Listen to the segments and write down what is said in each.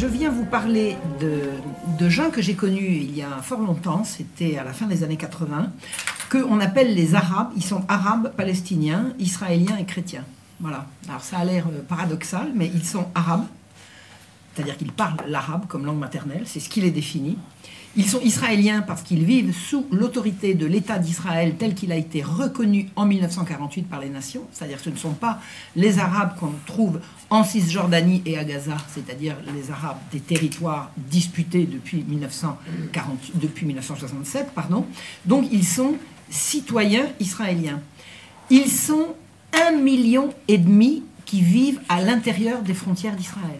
Je viens vous parler de, de gens que j'ai connus il y a fort longtemps, c'était à la fin des années 80, qu'on appelle les Arabes. Ils sont arabes, palestiniens, israéliens et chrétiens. Voilà. Alors ça a l'air euh, paradoxal, mais ils sont arabes, c'est-à-dire qu'ils parlent l'arabe comme langue maternelle, c'est ce qui les définit. Ils sont israéliens parce qu'ils vivent sous l'autorité de l'État d'Israël tel qu'il a été reconnu en 1948 par les nations, c'est-à-dire que ce ne sont pas les Arabes qu'on trouve en Cisjordanie et à Gaza, c'est-à-dire les Arabes des territoires disputés depuis, 1940, depuis 1967. Pardon. Donc ils sont citoyens israéliens. Ils sont un million et demi qui vivent à l'intérieur des frontières d'Israël.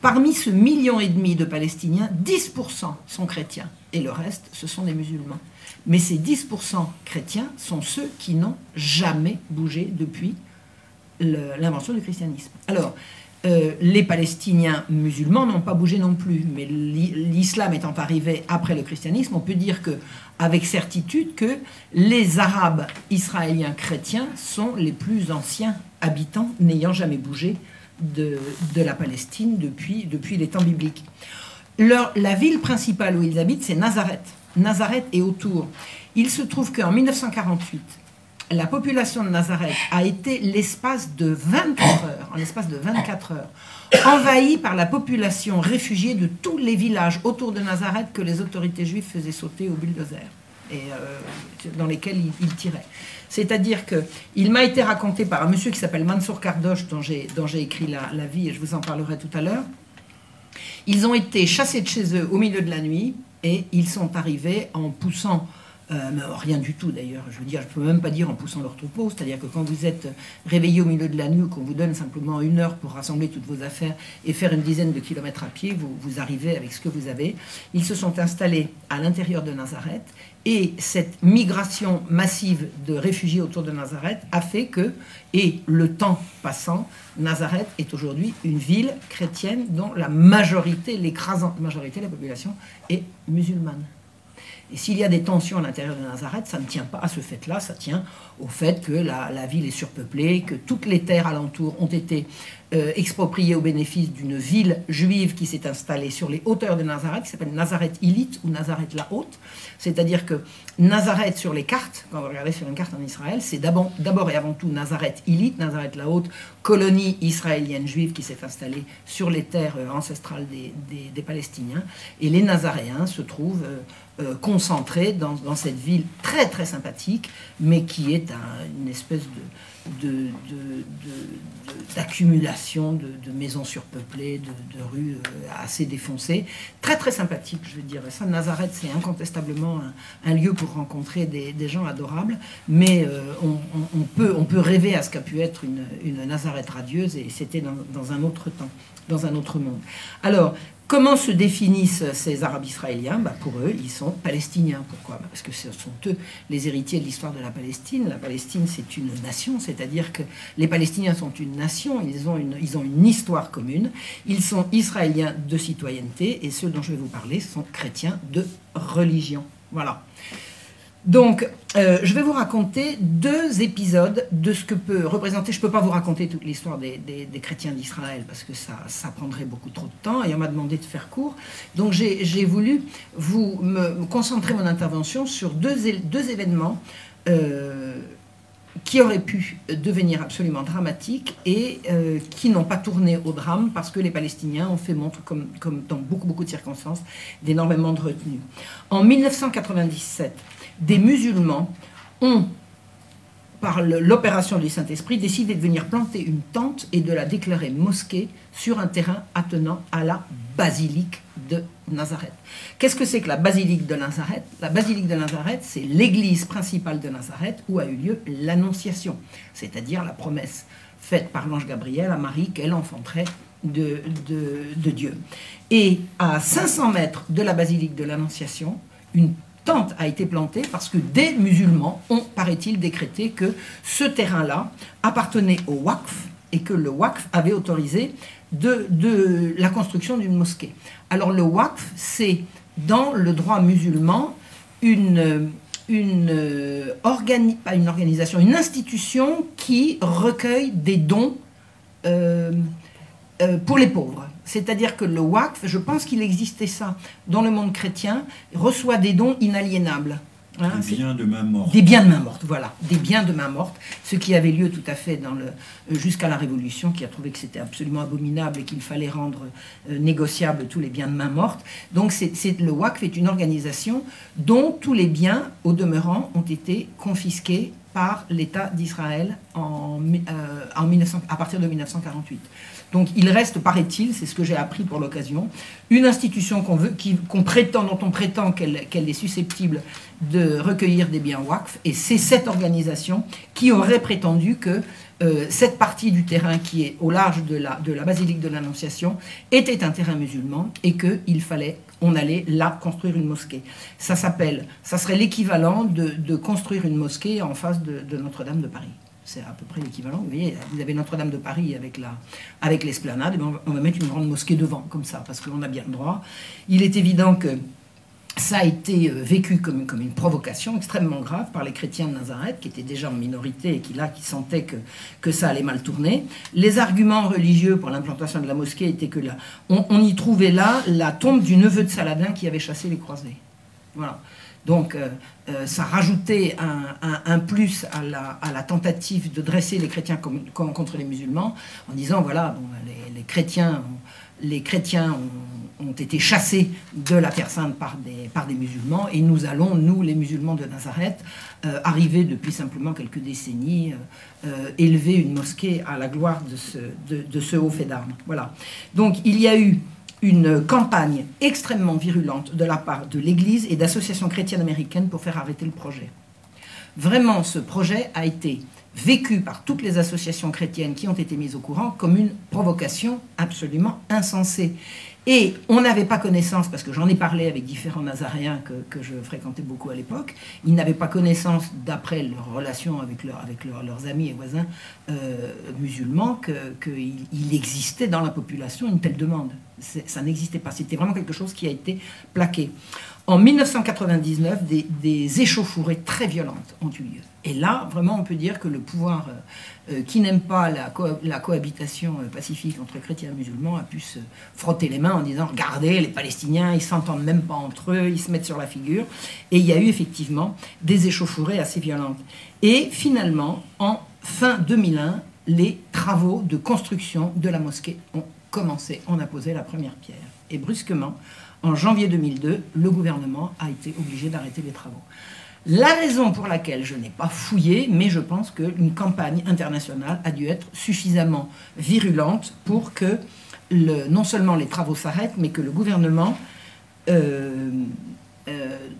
Parmi ce million et demi de Palestiniens, 10% sont chrétiens et le reste, ce sont des musulmans. Mais ces 10% chrétiens sont ceux qui n'ont jamais bougé depuis l'invention du christianisme. Alors, euh, les Palestiniens musulmans n'ont pas bougé non plus, mais l'islam étant arrivé après le christianisme, on peut dire avec certitude que les Arabes israéliens chrétiens sont les plus anciens habitants n'ayant jamais bougé de, la Palestine depuis, depuis les temps bibliques. la ville principale où ils habitent, c'est Nazareth. Nazareth est autour. Il se trouve qu'en 1948, la population de Nazareth a été l'espace de 24 heures, en l'espace de 24 heures, envahie par la population réfugiée de tous les villages autour de Nazareth que les autorités juives faisaient sauter au bulldozer et euh, dans lesquels ils, tiraient. C'est-à-dire que il m'a été raconté par un monsieur qui s'appelle Mansour Kardosh, dont j'ai, dont écrit la, vie, et je vous en parlerai tout à l'heure. Ils ont été chassés de chez eux au milieu de la nuit et ils sont arrivés en poussant euh, rien du tout d'ailleurs. Je veux dire, je ne peux même pas dire en poussant leur troupeau. C'est-à-dire que quand vous êtes réveillé au milieu de la nuit, qu'on vous donne simplement une heure pour rassembler toutes vos affaires et faire une dizaine de kilomètres à pied, vous arrivez avec ce que vous avez. Ils se sont installés à l'intérieur de Nazareth et cette migration massive de réfugiés autour de Nazareth a fait que, et le temps passant, Nazareth est aujourd'hui une ville chrétienne dont la majorité, l'écrasante majorité de la population est musulmane. Et s'il y a des tensions à l'intérieur de Nazareth, ça ne tient pas à ce fait-là, ça tient au fait que la, ville est surpeuplée, que toutes les terres alentours ont été euh, expropriées au bénéfice d'une ville juive qui s'est installée sur les hauteurs de Nazareth, qui s'appelle Nazareth Ilite ou Nazareth la Haute. C'est-à-dire que Nazareth sur les cartes, quand vous regardez sur une carte en Israël, c'est d'abord et avant tout Nazareth Ilite, Nazareth la Haute, colonie israélienne juive qui s'est installée sur les terres euh, ancestrales des, Palestiniens. Et les Nazaréens se trouvent... Euh, euh, concentré dans, cette ville très très sympathique, mais qui est une espèce d'accumulation de, maisons surpeuplées, de, rues euh, assez défoncées. Très très sympathique, je dire. Ça, Nazareth, c'est incontestablement un, lieu pour rencontrer des, gens adorables, mais euh, on, peut, rêver à ce qu'a pu être une, Nazareth radieuse, et c'était dans un autre temps, dans un autre monde. Alors, Comment se définissent ces Arabes israéliens bah, Pour eux, ils sont palestiniens. Pourquoi bah, Parce que ce sont eux les héritiers de l'histoire de la Palestine. La Palestine, c'est une nation, c'est-à-dire que les Palestiniens sont une nation, ils ont une, ils ont une histoire commune, ils sont israéliens de citoyenneté, et ceux dont je vais vous parler sont chrétiens de religion. Voilà. Donc, euh, je vais vous raconter deux épisodes de ce que peut représenter. Je ne peux pas vous raconter toute l'histoire des, chrétiens d'Israël parce que ça, ça, prendrait beaucoup trop de temps et on m'a demandé de faire court. Donc, j'ai voulu vous me, concentrer mon intervention sur deux, deux événements euh, qui auraient pu devenir absolument dramatiques et euh, qui n'ont pas tourné au drame parce que les Palestiniens ont fait montre, comme, comme dans beaucoup, beaucoup de circonstances, d'énormément de retenue. En 1997, des musulmans ont, par l'opération du Saint-Esprit, décidé de venir planter une tente et de la déclarer mosquée sur un terrain attenant à la basilique de Nazareth. Qu'est-ce que c'est que la basilique de Nazareth? La basilique de Nazareth, c'est l'église principale de Nazareth où a eu lieu l'annonciation, c'est-à-dire la promesse faite par l'ange Gabriel à Marie qu'elle enfanterait de, de, Dieu. Et à 500 mètres de la basilique de l'Annonciation, une tente a été plantée parce que des musulmans ont, paraît-il, décrété que ce terrain-là appartenait au Waqf et que le Waqf avait autorisé la construction d'une mosquée. Alors le Waqf, c'est dans le droit musulman une, une organisation, une institution qui recueille des dons euh, euh, pour les pauvres. C'est-à-dire que le WACF, je pense qu'il existait ça dans le monde chrétien, reçoit des dons inaliénables. Hein, des biens de main morte. Des biens de main morte, voilà. Des biens de main morte. Ce qui avait lieu tout à fait dans le, euh, jusqu'à la Révolution, qui a trouvé que c'était absolument abominable et qu'il fallait rendre euh, négociables tous les biens de main morte. Donc c'est, le WACF est une organisation dont tous les biens, au demeurant, ont été confisqués par l'État d'Israël en, euh, en 1900, à partir de 1948. Donc il reste, paraît-il, c'est ce que j'ai appris pour l'occasion, une institution qu'on prétend, dont on prétend qu'elle, est susceptible de recueillir des biens WACF, et c'est cette organisation qui aurait prétendu que euh, cette partie du terrain qui est au large de la, de la basilique de l'Annonciation était un terrain musulman et qu'il fallait, on allait là construire une mosquée. Ça s'appelle, ça serait l'équivalent de, construire une mosquée en face de Notre-Dame de Paris c'est à peu près l'équivalent. Vous voyez, vous avez Notre-Dame de Paris avec la, avec l'esplanade, ben, on va mettre une grande mosquée devant, comme ça, parce qu'on a bien le droit. Il est évident que ça a été euh, vécu comme, comme une provocation extrêmement grave par les chrétiens de Nazareth, qui étaient déjà en minorité et qui, là, qui sentaient que, que ça allait mal tourner. Les arguments religieux pour l'implantation de la mosquée étaient que là, on, on y trouvait là la tombe du neveu de Saladin qui avait chassé les croisés. Voilà. Donc euh, euh, ça rajoutait un, plus à la, tentative de dresser les chrétiens contre les musulmans en disant voilà, les, chrétiens, les chrétiens ont, été chassés de la Terre sainte par des, par des musulmans et nous allons, nous les musulmans de Nazareth, euh, arriver depuis simplement quelques décennies, élever une mosquée à la gloire de ce, de ce haut fait d'armes. Voilà. Donc il y a eu une campagne extrêmement virulente de la part de l'Église et d'associations chrétiennes américaines pour faire arrêter le projet. Vraiment, ce projet a été vécu par toutes les associations chrétiennes qui ont été mises au courant comme une provocation absolument insensée. Et on n'avait pas connaissance, parce que j'en ai parlé avec différents Nazaréens que, je fréquentais beaucoup à l'époque, ils n'avaient pas connaissance, d'après leurs relations avec, avec leurs amis et voisins euh, musulmans, qu'il existait dans la population une telle demande. Ça n'existait pas. C'était vraiment quelque chose qui a été plaqué. En 1999, des, échauffourées très violentes ont eu lieu. Et là, vraiment, on peut dire que le pouvoir euh, euh, qui n'aime pas la, la cohabitation euh, pacifique entre chrétiens et musulmans a pu se frotter les mains en disant Regardez, les Palestiniens, ils s'entendent même pas entre eux, ils se mettent sur la figure. Et il y a eu effectivement des échauffourées assez violentes. Et finalement, en fin 2001, les travaux de construction de la mosquée ont commencé. On a posé la première pierre. Et brusquement, en janvier 2002, le gouvernement a été obligé d'arrêter les travaux. La raison pour laquelle je n'ai pas fouillé, mais je pense qu'une campagne internationale a dû être suffisamment virulente pour que non seulement les travaux s'arrêtent, mais que le gouvernement euh,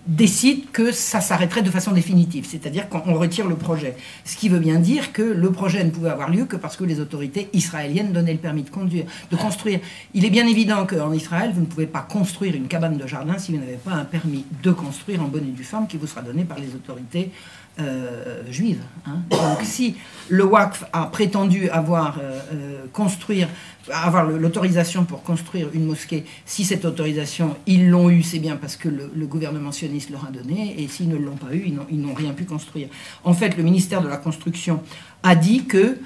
décide que ça s'arrêterait de façon définitive, c'est-à-dire qu'on retire le projet. Ce qui veut bien dire que le projet ne pouvait avoir lieu que parce que les autorités israéliennes donnaient le permis de, conduire, de construire. Il est bien évident qu'en Israël, vous ne pouvez pas construire une cabane de jardin si vous n'avez pas un permis de construire en bonne et due forme qui vous sera donné par les autorités euh, juive. Hein. Donc si le WACF a prétendu avoir euh, euh, construire, avoir l'autorisation pour construire une mosquée, si cette autorisation, ils l'ont eu, c'est bien parce que le, gouvernement sioniste leur a donné, et s'ils ne l'ont pas eu, ils n'ont rien pu construire. En fait, le ministère de la Construction a dit que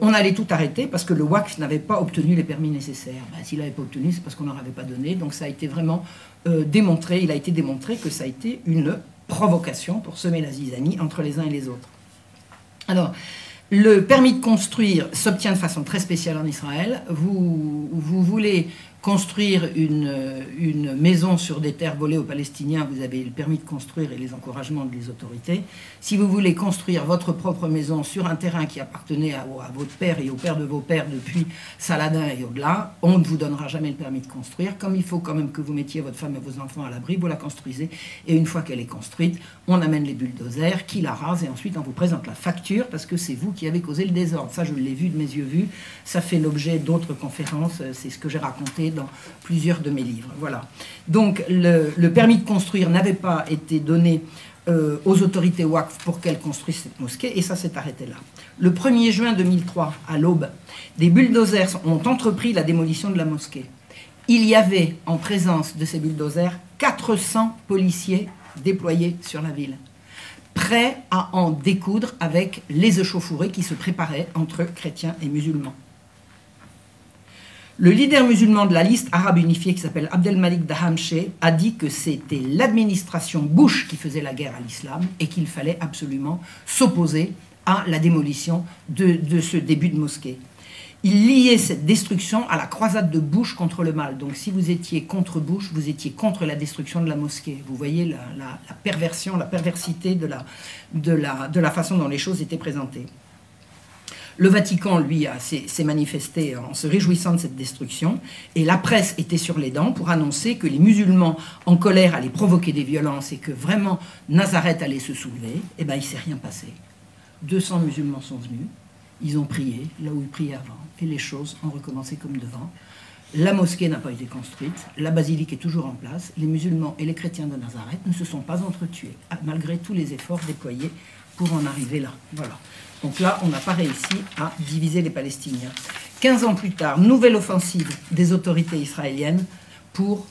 on allait tout arrêter parce que le WACF n'avait pas obtenu les permis nécessaires. Ben, S'il n'avait pas obtenu, c'est parce qu'on n'en avait pas donné. Donc ça a été vraiment démontré, il a été démontré que ça a été une provocation pour semer la zizanie entre les uns et les autres. Alors, le permis de construire s'obtient de façon très spéciale en Israël. Vous, vous voulez construire une, maison sur des terres volées aux Palestiniens, vous avez le permis de construire et les encouragements des autorités. Si vous voulez construire votre propre maison sur un terrain qui appartenait à, votre père et au père de vos pères depuis Saladin et au-delà, on ne vous donnera jamais le permis de construire. Comme il faut quand même que vous mettiez votre femme et vos enfants à l'abri, vous la construisez. Et une fois qu'elle est construite, on amène les bulldozers qui la rasent et ensuite on vous présente la facture parce que c'est vous qui avez causé le désordre. Ça, je l'ai vu de mes yeux vus. Ça fait l'objet d'autres conférences. C'est ce que j'ai raconté dans plusieurs de mes livres. Voilà. Donc le, permis de construire n'avait pas été donné euh, aux autorités WACF pour qu'elles construisent cette mosquée, et ça s'est arrêté là. Le 1er juin 2003, à l'aube, des bulldozers ont entrepris la démolition de la mosquée. Il y avait en présence de ces bulldozers 400 policiers déployés sur la ville, prêts à en découdre avec les échauffourées qui se préparaient entre chrétiens et musulmans. Le leader musulman de la liste arabe unifiée qui s'appelle Abdelmalik Dahamche a dit que c'était l'administration Bush qui faisait la guerre à l'islam et qu'il fallait absolument s'opposer à la démolition de, ce début de mosquée. Il liait cette destruction à la croisade de Bush contre le mal. Donc si vous étiez contre Bush, vous étiez contre la destruction de la mosquée. Vous voyez la, perversion, la perversité de la façon dont les choses étaient présentées. Le Vatican, lui, s'est manifesté en se réjouissant de cette destruction, et la presse était sur les dents pour annoncer que les musulmans en colère allaient provoquer des violences et que vraiment Nazareth allait se soulever. Eh bien, il ne s'est rien passé. 200 musulmans sont venus, ils ont prié là où ils priaient avant, et les choses ont recommencé comme devant. La mosquée n'a pas été construite, la basilique est toujours en place, les musulmans et les chrétiens de Nazareth ne se sont pas entretués, malgré tous les efforts déployés pour en arriver là. Voilà. Donc là, on n'a pas réussi à diviser les Palestiniens. 15 ans plus tard, nouvelle offensive des autorités israéliennes pour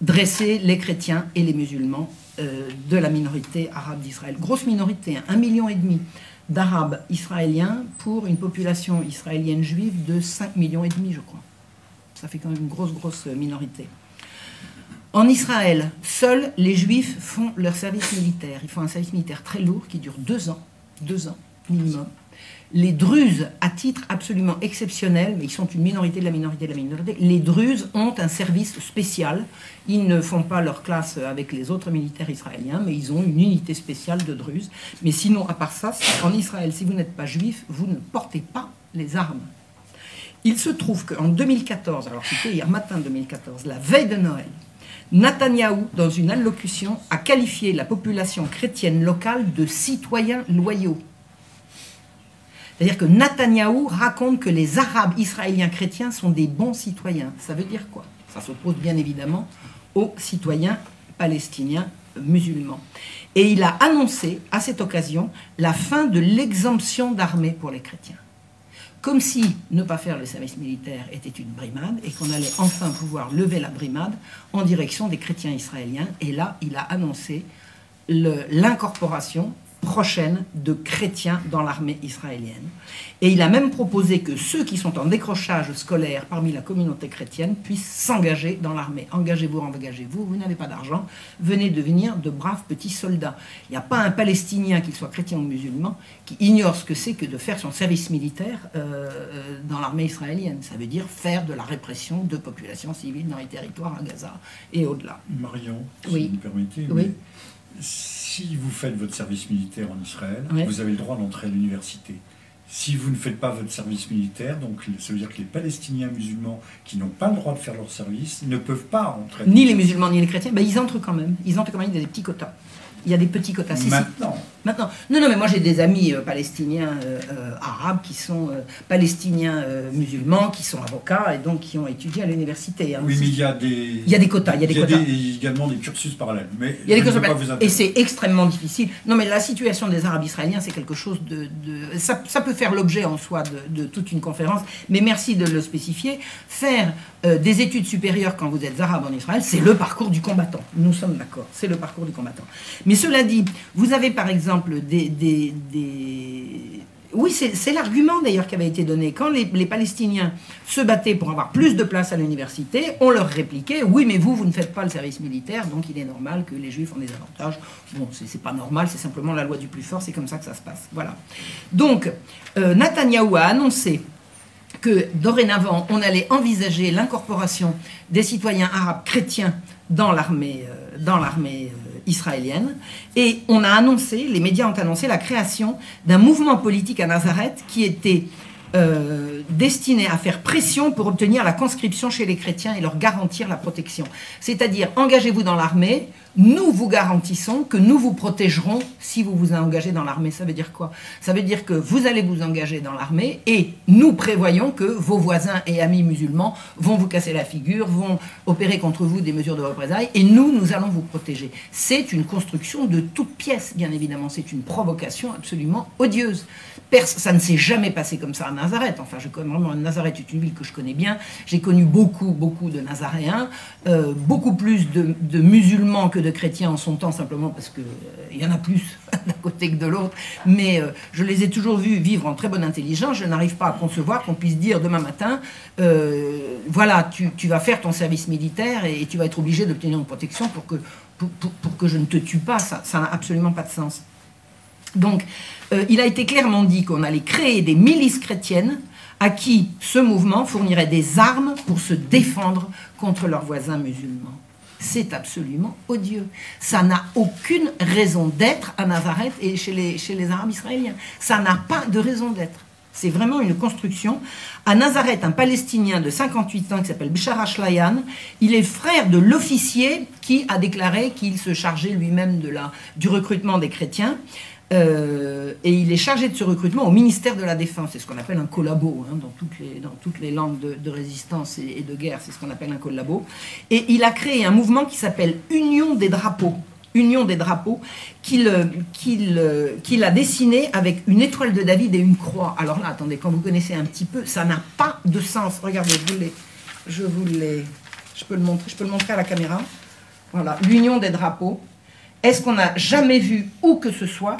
dresser les chrétiens et les musulmans euh, de la minorité arabe d'Israël. Grosse minorité, hein, un million et demi d'Arabes israéliens pour une population israélienne juive de 5 millions et demi, je crois. Ça fait quand même une grosse, grosse minorité. En Israël, seuls les juifs font leur service militaire. Ils font un service militaire très lourd qui dure deux ans. Deux ans minimum. Les Druzes, à titre absolument exceptionnel, mais ils sont une minorité de la minorité de la minorité, les Druzes ont un service spécial. Ils ne font pas leur classe avec les autres militaires israéliens, mais ils ont une unité spéciale de Druzes. Mais sinon, à part ça, en Israël, si vous n'êtes pas juif, vous ne portez pas les armes. Il se trouve qu'en 2014, alors c'était hier matin 2014, la veille de Noël, Netanyahou, dans une allocution, a qualifié la population chrétienne locale de citoyens loyaux. C'est-à-dire que Netanyahou raconte que les Arabes israéliens chrétiens sont des bons citoyens. Ça veut dire quoi? Ça s'oppose bien évidemment aux citoyens palestiniens musulmans. Et il a annoncé à cette occasion la fin de l'exemption d'armée pour les chrétiens. Comme si ne pas faire le service militaire était une brimade et qu'on allait enfin pouvoir lever la brimade en direction des chrétiens israéliens. Et là, il a annoncé l'incorporation prochaine de chrétiens dans l'armée israélienne. Et il a même proposé que ceux qui sont en décrochage scolaire parmi la communauté chrétienne puissent s'engager dans l'armée. Engagez-vous, engagez-vous, vous, n'avez pas d'argent, venez devenir de braves petits soldats. Il n'y a pas un Palestinien, qu'il soit chrétien ou musulman, qui ignore ce que c'est que de faire son service militaire euh, euh, dans l'armée israélienne. Ça veut dire faire de la répression de populations civiles dans les territoires à Gaza et au-delà. Marion, si vous me permettez, oui si vous faites votre service militaire en Israël, vous avez le droit d'entrer à l'université. Si vous ne faites pas votre service militaire, donc ça veut dire que les Palestiniens musulmans qui n'ont pas le droit de faire leur service ne peuvent pas entrer. Ni les musulmans ni les chrétiens, ben, ils entrent quand même. Ils entrent quand même, il y a des petits quotas. Il y a des petits quotas. Maintenant. Maintenant. Non, non, mais moi j'ai des amis euh, palestiniens euh, euh, arabes qui sont palestiniens musulmans, qui sont avocats et donc qui ont étudié à l'université. Hein. oui, mais il y a des. Il y a des quotas. Il y a, des il y a également des cursus parallèles. Mais il y a des cursus parallèles. Et c'est extrêmement difficile. Non, mais la situation des Arabes israéliens, c'est quelque chose de. de... Ça, ça, peut faire l'objet en soi de, de, toute une conférence, mais merci de le spécifier. Faire des études supérieures quand vous êtes arabe en Israël, c'est le parcours du combattant. Nous sommes d'accord. C'est le parcours du combattant. Mais cela dit, vous avez par exemple des... Oui, c'est l'argument d'ailleurs qui avait été donné. Quand les, Palestiniens se battaient pour avoir plus de place à l'université, on leur répliquait Oui, mais vous, vous ne faites pas le service militaire, donc il est normal que les Juifs ont des avantages. Bon, c'est pas normal, c'est simplement la loi du plus fort, c'est comme ça que ça se passe. Voilà. Donc, euh, Netanyahou a annoncé que dorénavant, on allait envisager l'incorporation des citoyens arabes chrétiens dans l'armée euh, euh, israélienne. Et on a annoncé, les médias ont annoncé la création d'un mouvement politique à Nazareth qui était euh, destiné à faire pression pour obtenir la conscription chez les chrétiens et leur garantir la protection. C'est-à-dire, engagez-vous dans l'armée, nous vous garantissons que nous vous protégerons si vous vous engagez dans l'armée. Ça veut dire quoi? Ça veut dire que vous allez vous engager dans l'armée et nous prévoyons que vos voisins et amis musulmans vont vous casser la figure, vont opérer contre vous des mesures de représailles et nous, nous allons vous protéger. C'est une construction de toutes pièces, bien évidemment. C'est une provocation absolument odieuse. ça ne s'est jamais passé comme ça à Nazareth. Enfin, je connais vraiment Nazareth est une ville que je connais bien. J'ai connu beaucoup, beaucoup de Nazaréens, euh, beaucoup plus de, de musulmans que de chrétiens en son temps, simplement parce qu'il euh, y en a plus d'un côté que de l'autre, mais euh, je les ai toujours vus vivre en très bonne intelligence. Je n'arrive pas à concevoir qu'on puisse dire demain matin, euh, voilà, tu, vas faire ton service militaire et, tu vas être obligé d'obtenir une protection pour que, pour, que je ne te tue pas. Ça n'a absolument pas de sens. Donc, il a été clairement dit qu'on allait créer des milices chrétiennes à qui ce mouvement fournirait des armes pour se défendre contre leurs voisins musulmans. C'est absolument odieux. Ça n'a aucune raison d'être à Nazareth et chez les, Arabes israéliens. Ça n'a pas de raison d'être. C'est vraiment une construction. À Nazareth, un Palestinien de 58 ans qui s'appelle Bishar Ashlayan, il est frère de l'officier qui a déclaré qu'il se chargeait lui-même du recrutement des chrétiens. Euh, et il est chargé de ce recrutement au ministère de la Défense. C'est ce qu'on appelle un collabo hein, dans, toutes les, dans toutes les langues de, résistance et, de guerre. C'est ce qu'on appelle un collabo. Et il a créé un mouvement qui s'appelle Union des drapeaux. Union des drapeaux, qu'il a dessiné avec une étoile de David et une croix. Alors là, attendez, quand vous connaissez un petit peu, ça n'a pas de sens. Regardez, je vous vous je je peux le montrer à la caméra. Voilà, l'union des drapeaux. Est-ce qu'on n'a jamais vu où que ce soit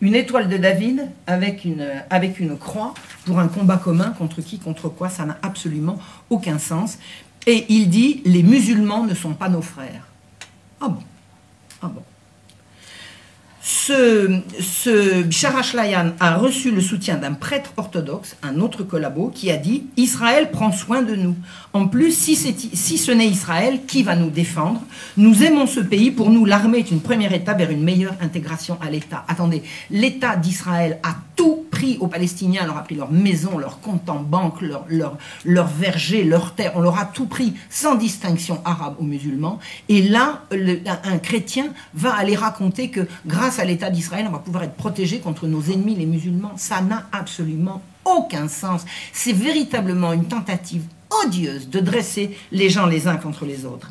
une étoile de David avec une, avec une croix pour un combat commun contre qui, contre quoi? Ça n'a absolument aucun sens. Et il dit, les musulmans ne sont pas nos frères. Ah bon Ah bon ce, ce a reçu le soutien d'un prêtre orthodoxe, un autre collabo, qui a dit Israël prend soin de nous. En plus, si, ce n'est Israël, qui va nous défendre? Nous aimons ce pays. Pour nous, l'armée est une première étape vers une meilleure intégration à l'État. Attendez, l'État d'Israël a tout pris aux Palestiniens, leur a pris leur maison, leur compte en banque, leur, leur, leur verger, leur terre. On leur a tout pris sans distinction arabe ou musulman. Et là, un chrétien va aller raconter que grâce à l'État d'Israël, on va pouvoir être protégé contre nos ennemis les musulmans. Ça n'a absolument aucun sens. C'est véritablement une tentative odieuse de dresser les gens les uns contre les autres.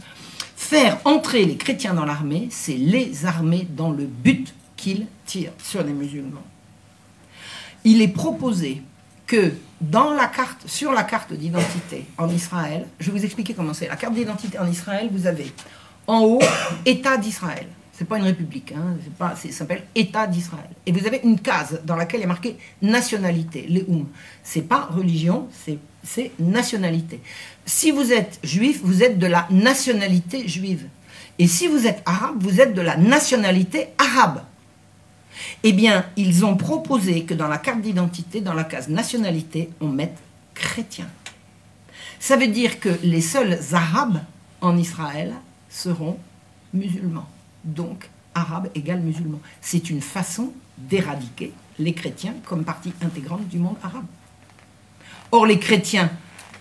Faire entrer les chrétiens dans l'armée, c'est les armer dans le but qu'ils tirent sur les musulmans. Il est proposé que sur la carte d'identité en Israël, je vais vous expliquer comment c'est. La carte d'identité en Israël, vous avez en haut État d'Israël. C'est pas une république, hein, pas, ça s'appelle État d'Israël. Et vous avez une case dans laquelle est marqué nationalité, les C'est pas religion, c'est nationalité. Si vous êtes juif, vous êtes de la nationalité juive. Et si vous êtes arabe, vous êtes de la nationalité arabe. Eh bien, ils ont proposé que dans la carte d'identité, dans la case nationalité, on mette chrétien. Ça veut dire que les seuls arabes en Israël seront musulmans donc arabe égale musulman. C'est une façon d'éradiquer les chrétiens comme partie intégrante du monde arabe. Or, les chrétiens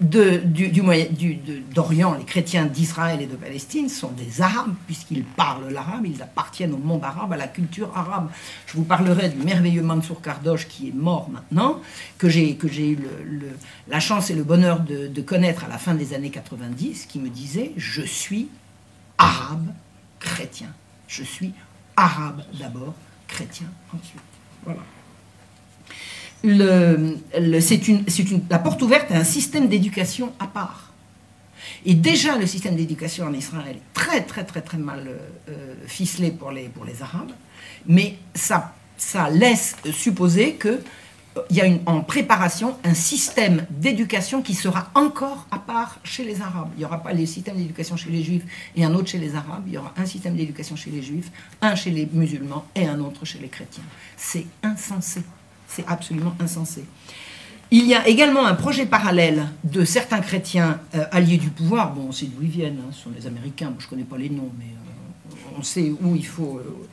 d'Orient, du, les chrétiens d'Israël et de Palestine sont des Arabes, puisqu'ils parlent l'arabe, ils appartiennent au monde arabe, à la culture arabe. Je vous parlerai du merveilleux Mansour Kardosh, qui est mort maintenant, que j'ai eu la chance et le bonheur de, de connaître à la fin des années 90, qui me disait Je suis arabe chrétien. Je suis arabe d'abord, chrétien ensuite. Voilà. la porte ouverte à un système d'éducation à part. Et déjà, le système d'éducation en Israël est très, très, très, très mal euh, ficelé pour les, pour les Arabes, mais ça, ça laisse supposer que il y a en préparation un système d'éducation qui sera encore à part chez les Arabes. Il n'y aura pas les systèmes d'éducation chez les Juifs et un autre chez les Arabes. Il y aura un système d'éducation chez les Juifs, un chez les musulmans et un autre chez les chrétiens. C'est insensé. C'est absolument insensé. Il y a également un projet parallèle de certains chrétiens euh, alliés du pouvoir. Bon, on sait d'où ils viennent, hein, ce sont les Américains. je ne connais pas les noms, mais euh, on sait où il faut. Euh,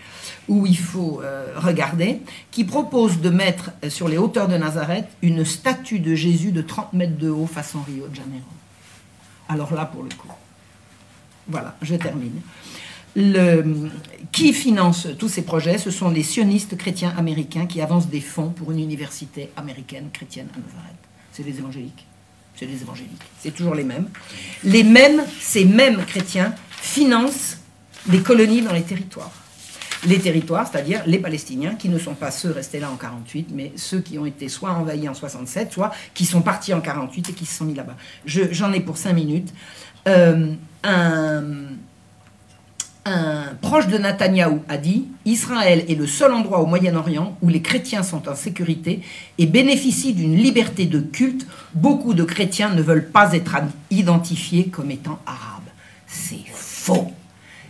où il faut euh, regarder, qui propose de mettre euh, sur les hauteurs de Nazareth une statue de Jésus de 30 mètres de haut façon Rio de Janeiro. Alors là, pour le coup. Voilà, je termine. Qui finance tous ces projets? Ce sont les sionistes chrétiens américains qui avancent des fonds pour une université américaine chrétienne à Nazareth. C'est les évangéliques. C'est les évangéliques. C'est toujours les mêmes. Les mêmes, ces mêmes chrétiens financent des colonies dans les territoires les territoires, c'est-à-dire les Palestiniens, qui ne sont pas ceux restés là en 48, mais ceux qui ont été soit envahis en 67, soit qui sont partis en 48 et qui se sont mis là-bas. J'en ai pour cinq minutes. Euh, un proche de Netanyahou a dit Israël est le seul endroit au Moyen-Orient où les chrétiens sont en sécurité et bénéficient d'une liberté de culte. Beaucoup de chrétiens ne veulent pas être identifiés comme étant arabes. C'est faux.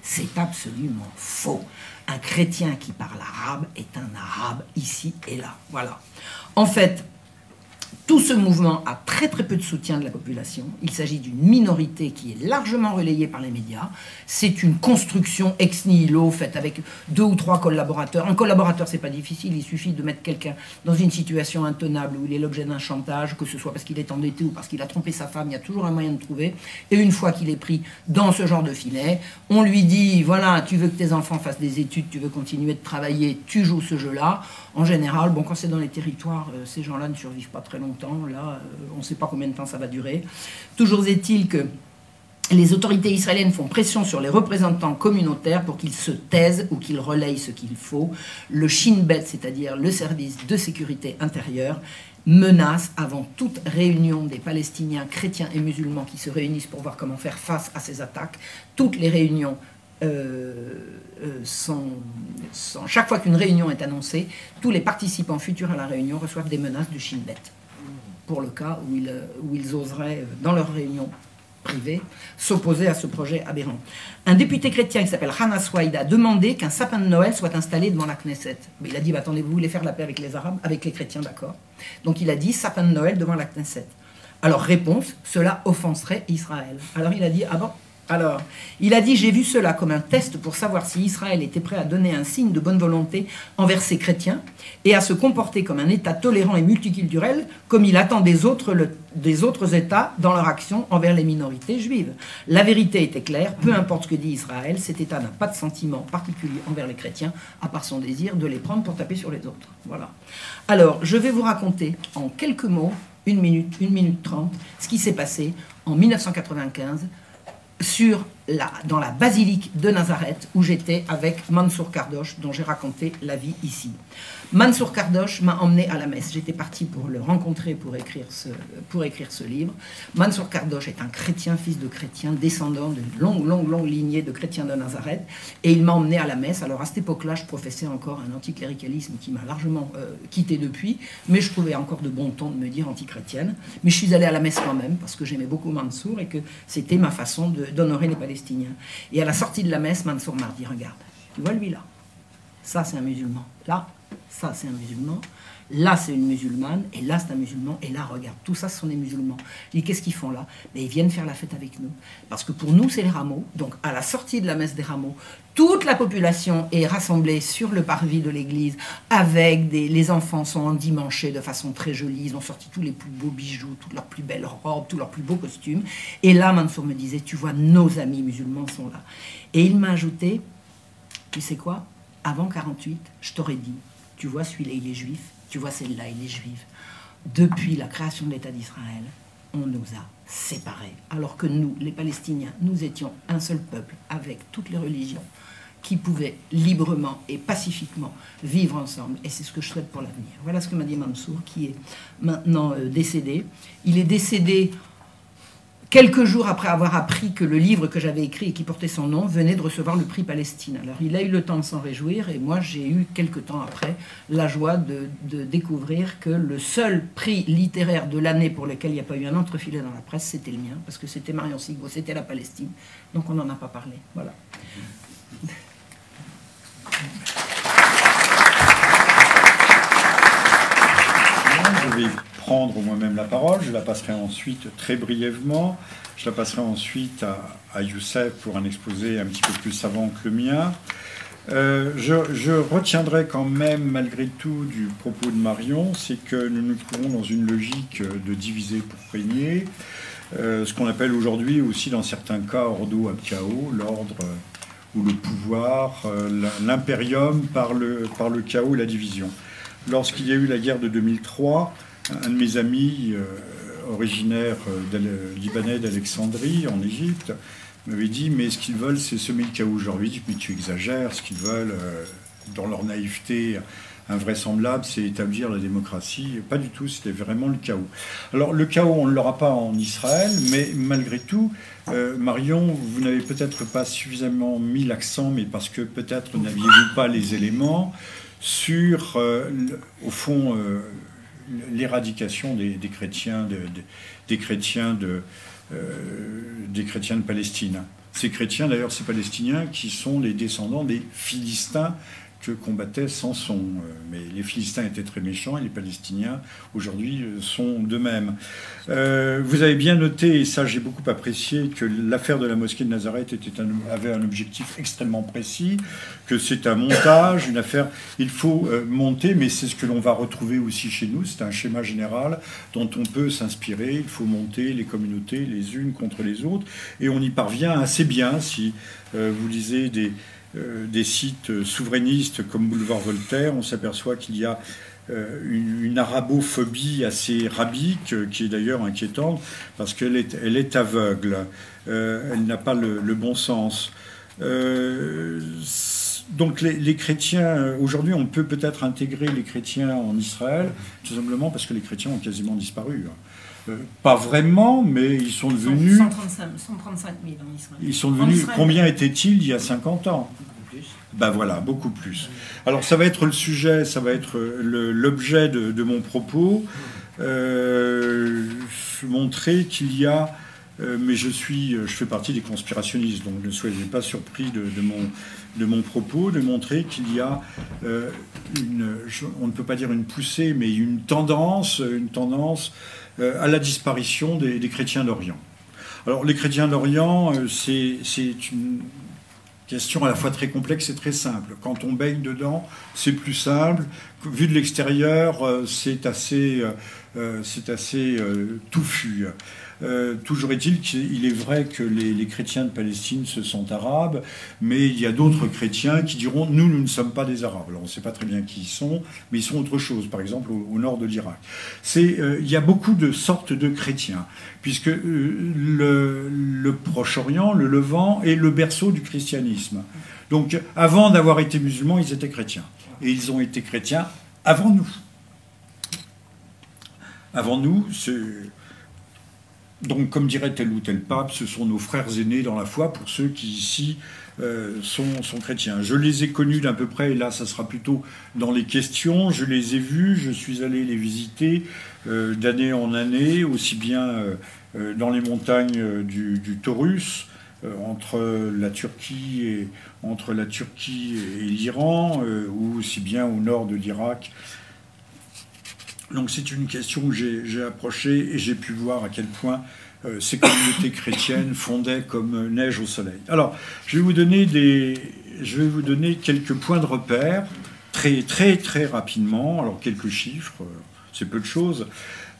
C'est absolument faux. Un chrétien qui parle arabe est un arabe ici et là. Voilà. En fait, tout ce mouvement a très très peu de soutien de la population. Il s'agit d'une minorité qui est largement relayée par les médias. C'est une construction ex nihilo faite avec deux ou trois collaborateurs. Un collaborateur, c'est pas difficile. Il suffit de mettre quelqu'un dans une situation intenable où il est l'objet d'un chantage, que ce soit parce qu'il est endetté ou parce qu'il a trompé sa femme. Il y a toujours un moyen de trouver. Et une fois qu'il est pris dans ce genre de filet, on lui dit voilà, tu veux que tes enfants fassent des études, tu veux continuer de travailler, tu joues ce jeu-là. En général, bon, quand c'est dans les territoires, euh, ces gens-là ne survivent pas très longtemps. Là, euh, on ne sait pas combien de temps ça va durer. Toujours est-il que les autorités israéliennes font pression sur les représentants communautaires pour qu'ils se taisent ou qu'ils relayent ce qu'il faut. Le Shin Bet, c'est-à-dire le service de sécurité intérieure, menace avant toute réunion des Palestiniens chrétiens et musulmans qui se réunissent pour voir comment faire face à ces attaques. Toutes les réunions euh, euh, chaque fois qu'une réunion est annoncée, tous les participants futurs à la réunion reçoivent des menaces du Shin Bet pour le cas où ils, où ils oseraient, dans leur réunion privée, s'opposer à ce projet aberrant. Un député chrétien qui s'appelle Hana Swahid a demandé qu'un sapin de Noël soit installé devant la Knesset. Mais il a dit bah, attendez, vous voulez faire la paix avec les Arabes Avec les chrétiens, d'accord. Donc il a dit sapin de Noël devant la Knesset. Alors, réponse cela offenserait Israël. Alors il a dit ah bon alors, il a dit J'ai vu cela comme un test pour savoir si Israël était prêt à donner un signe de bonne volonté envers ses chrétiens et à se comporter comme un État tolérant et multiculturel, comme il attend des autres, États dans leur action envers les minorités juives. La vérité était claire peu importe ce que dit Israël, cet État n'a pas de sentiment particulier envers les chrétiens, à part son désir de les prendre pour taper sur les autres. Voilà. Alors, je vais vous raconter en quelques mots, une minute, une minute trente, ce qui s'est passé en 1995 sur la, dans la basilique de Nazareth où j'étais avec Mansour Kardosh, dont j'ai raconté la vie ici. Mansour Kardosh m'a emmené à la messe. J'étais parti pour le rencontrer pour écrire, ce, pour écrire ce livre. Mansour Kardosh est un chrétien, fils de chrétien, descendant d'une longue, longue, longue lignée de chrétiens de Nazareth. Et il m'a emmené à la messe. Alors à cette époque-là, je professais encore un anticléricalisme qui m'a largement euh, quitté depuis, mais je trouvais encore de bon ton de me dire antichrétienne. Mais je suis allé à la messe quand même parce que j'aimais beaucoup Mansour et que c'était ma façon d'honorer les Palestiniens. Et à la sortie de la messe, Mansour m'a dit Regarde, tu vois lui là Ça, c'est un musulman. Là, ça c'est un musulman, là c'est une musulmane, et là c'est un musulman, et là regarde, tout ça ce sont des musulmans. Je dis qu'est-ce qu'ils font là? Mais ils viennent faire la fête avec nous. Parce que pour nous c'est les rameaux, donc à la sortie de la messe des rameaux, toute la population est rassemblée sur le parvis de l'église, avec les enfants sont endimanchés de façon très jolie, ils ont sorti tous les plus beaux bijoux, toutes leurs plus belles robes, tous leurs plus beaux costumes. Et là Mansour me disait, tu vois, nos amis musulmans sont là. Et il m'a ajouté, tu sais quoi? Avant 48, je t'aurais dit, tu vois, celui-là, il est juif, tu vois, celle-là, il est juive. Depuis la création de l'État d'Israël, on nous a séparés. Alors que nous, les Palestiniens, nous étions un seul peuple avec toutes les religions qui pouvaient librement et pacifiquement vivre ensemble. Et c'est ce que je souhaite pour l'avenir. Voilà ce que m'a dit Mansour, qui est maintenant euh, décédé. Il est décédé quelques jours après avoir appris que le livre que j'avais écrit et qui portait son nom venait de recevoir le prix Palestine. Alors il a eu le temps de s'en réjouir et moi j'ai eu quelques temps après la joie de, découvrir que le seul prix littéraire de l'année pour lequel il n'y a pas eu un entrefilet dans la presse, c'était le mien, parce que c'était Marion Sigbo, c'était la Palestine. Donc on n'en a pas parlé. Voilà. Prendre moi-même la parole. Je la passerai ensuite très brièvement. Je la passerai ensuite à, Youssef pour un exposé un petit peu plus savant que le mien. Euh, je, retiendrai quand même, malgré tout, du propos de Marion, c'est que nous nous trouvons dans une logique de diviser pour régner, euh, ce qu'on appelle aujourd'hui aussi, dans certains cas, ordo ab chaos, l'ordre ou le pouvoir, euh, l'impérium par le, par le chaos et la division. Lorsqu'il y a eu la guerre de 2003, un de mes amis, euh, originaire euh, libanais d'Alexandrie, en Égypte, m'avait dit Mais ce qu'ils veulent, c'est semer le chaos. Ai dit Mais tu exagères, ce qu'ils veulent, euh, dans leur naïveté, invraisemblable, c'est établir la démocratie. Pas du tout, c'était vraiment le chaos. Alors le chaos, on ne l'aura pas en Israël, mais malgré tout, Marion, vous n'avez peut-être pas suffisamment mis l'accent, mais parce que peut-être n'aviez-vous pas les éléments sur, au fond, l'éradication des, chrétiens, des chrétiens de, des chrétiens de Palestine. Ces chrétiens, d'ailleurs, ces Palestiniens, qui sont les descendants des Philistins que combattait Samson. Euh, mais les Philistins étaient très méchants et les Palestiniens, aujourd'hui, euh, sont de même. Euh, vous avez bien noté, et ça j'ai beaucoup apprécié, que l'affaire de la mosquée de Nazareth était avait un objectif extrêmement précis, que c'est un montage, une affaire, il faut monter, mais c'est ce que l'on va retrouver aussi chez nous, c'est un schéma général dont on peut s'inspirer, il faut monter les communautés les unes contre les autres, et on y parvient assez bien si vous lisez des des sites souverainistes comme Boulevard Voltaire, on s'aperçoit qu'il y a euh, une, arabophobie assez rabique, euh, qui est d'ailleurs inquiétante, parce qu'elle est, elle est aveugle, elle n'a pas le, bon sens. donc les, les chrétiens, aujourd'hui on peut peut-être intégrer les chrétiens en Israël, tout simplement parce que les chrétiens ont quasiment disparu. Pas vraiment, mais ils sont devenus. 135, 135 000 en Israël. Ils sont devenus. Combien étaient-ils il y a 50 ans ben voilà, beaucoup plus. Alors ça va être le sujet, ça va être l'objet de, mon propos. Euh, montrer qu'il y a, euh, mais je suis, je fais partie des conspirationnistes, donc ne soyez pas surpris de, mon, de mon propos, de montrer qu'il y a euh, une, on ne peut pas dire une poussée, mais une tendance, une tendance à la disparition des, chrétiens d'Orient. Alors les chrétiens d'Orient, c'est une Question à la fois très complexe et très simple. Quand on baigne dedans, c'est plus simple. Vu de l'extérieur, euh, c'est assez, euh, euh, assez touffu. Euh, toujours est-il qu'il est vrai que les, chrétiens de Palestine se sont arabes, mais il y a d'autres chrétiens qui diront nous, nous ne sommes pas des arabes. Alors on ne sait pas très bien qui ils sont, mais ils sont autre chose, par exemple au, nord de l'Irak. Euh, il y a beaucoup de sortes de chrétiens, puisque euh, le, le Proche-Orient, le Levant, est le berceau du christianisme. Donc avant d'avoir été musulmans, ils étaient chrétiens. Et ils ont été chrétiens avant nous. Avant nous, c'est donc, comme dirait tel ou tel pape, ce sont nos frères aînés dans la foi pour ceux qui ici euh, sont, chrétiens. Je les ai connus d'à peu près, et là, ça sera plutôt dans les questions. Je les ai vus, je suis allé les visiter euh, d'année en année, aussi bien euh, dans les montagnes du, Taurus, entre la Turquie et entre la Turquie et l'Iran, ou aussi bien au nord de l'Irak donc c'est une question que j'ai approchée et j'ai pu voir à quel point euh, ces communautés chrétiennes fondaient comme neige au soleil. Alors, je vais vous donner, des, je vais vous donner quelques points de repère, très très très rapidement. Alors, quelques chiffres, euh, c'est peu de choses.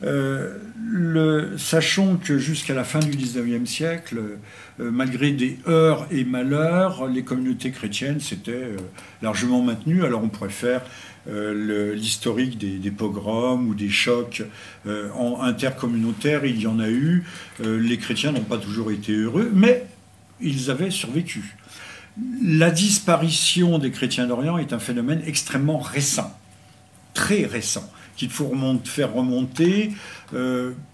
Euh, sachons que jusqu'à la fin du 19e siècle, malgré des heurts et malheurs, les communautés chrétiennes s'étaient largement maintenues. Alors on pourrait faire euh, l'historique des, pogroms ou des chocs euh, intercommunautaires, il y en a eu. Euh, les chrétiens n'ont pas toujours été heureux, mais ils avaient survécu. La disparition des chrétiens d'Orient est un phénomène extrêmement récent, très récent, qu'il faut faire remonter.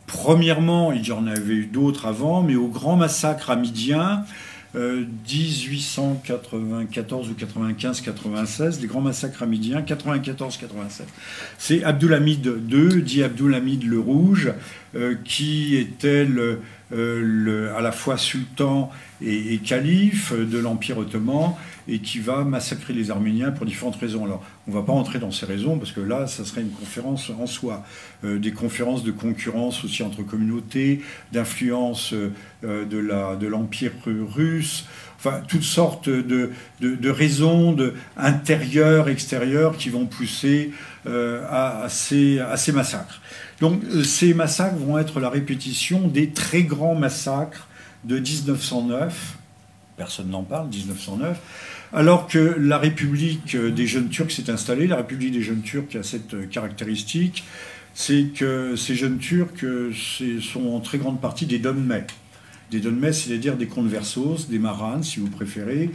premièrement, il y en avait eu d'autres avant, mais au grand massacre amidien, 1894 ou 95, 96, les grands massacres amidiens, 94, 87. C'est Abdulhamid II, dit Abdulhamid le Rouge, euh, qui était le, euh, à la fois sultan et, calife de l'Empire ottoman et qui va massacrer les Arméniens pour différentes raisons. Alors, on ne va pas entrer dans ces raisons parce que là, ça serait une conférence en soi. Euh, des conférences de concurrence aussi entre communautés, d'influence de l'Empire russe, enfin, toutes sortes de, de, raisons de, intérieures, extérieures qui vont pousser à, ces, à ces massacres. Donc ces massacres vont être la répétition des très grands massacres de 1909, personne n'en parle, 1909, alors que la République des jeunes Turcs s'est installée. La République des jeunes Turcs a cette caractéristique, c'est que ces jeunes Turcs sont en très grande partie des Donmets. Des Donmets, c'est-à-dire des conversos, des Maranes, si vous préférez,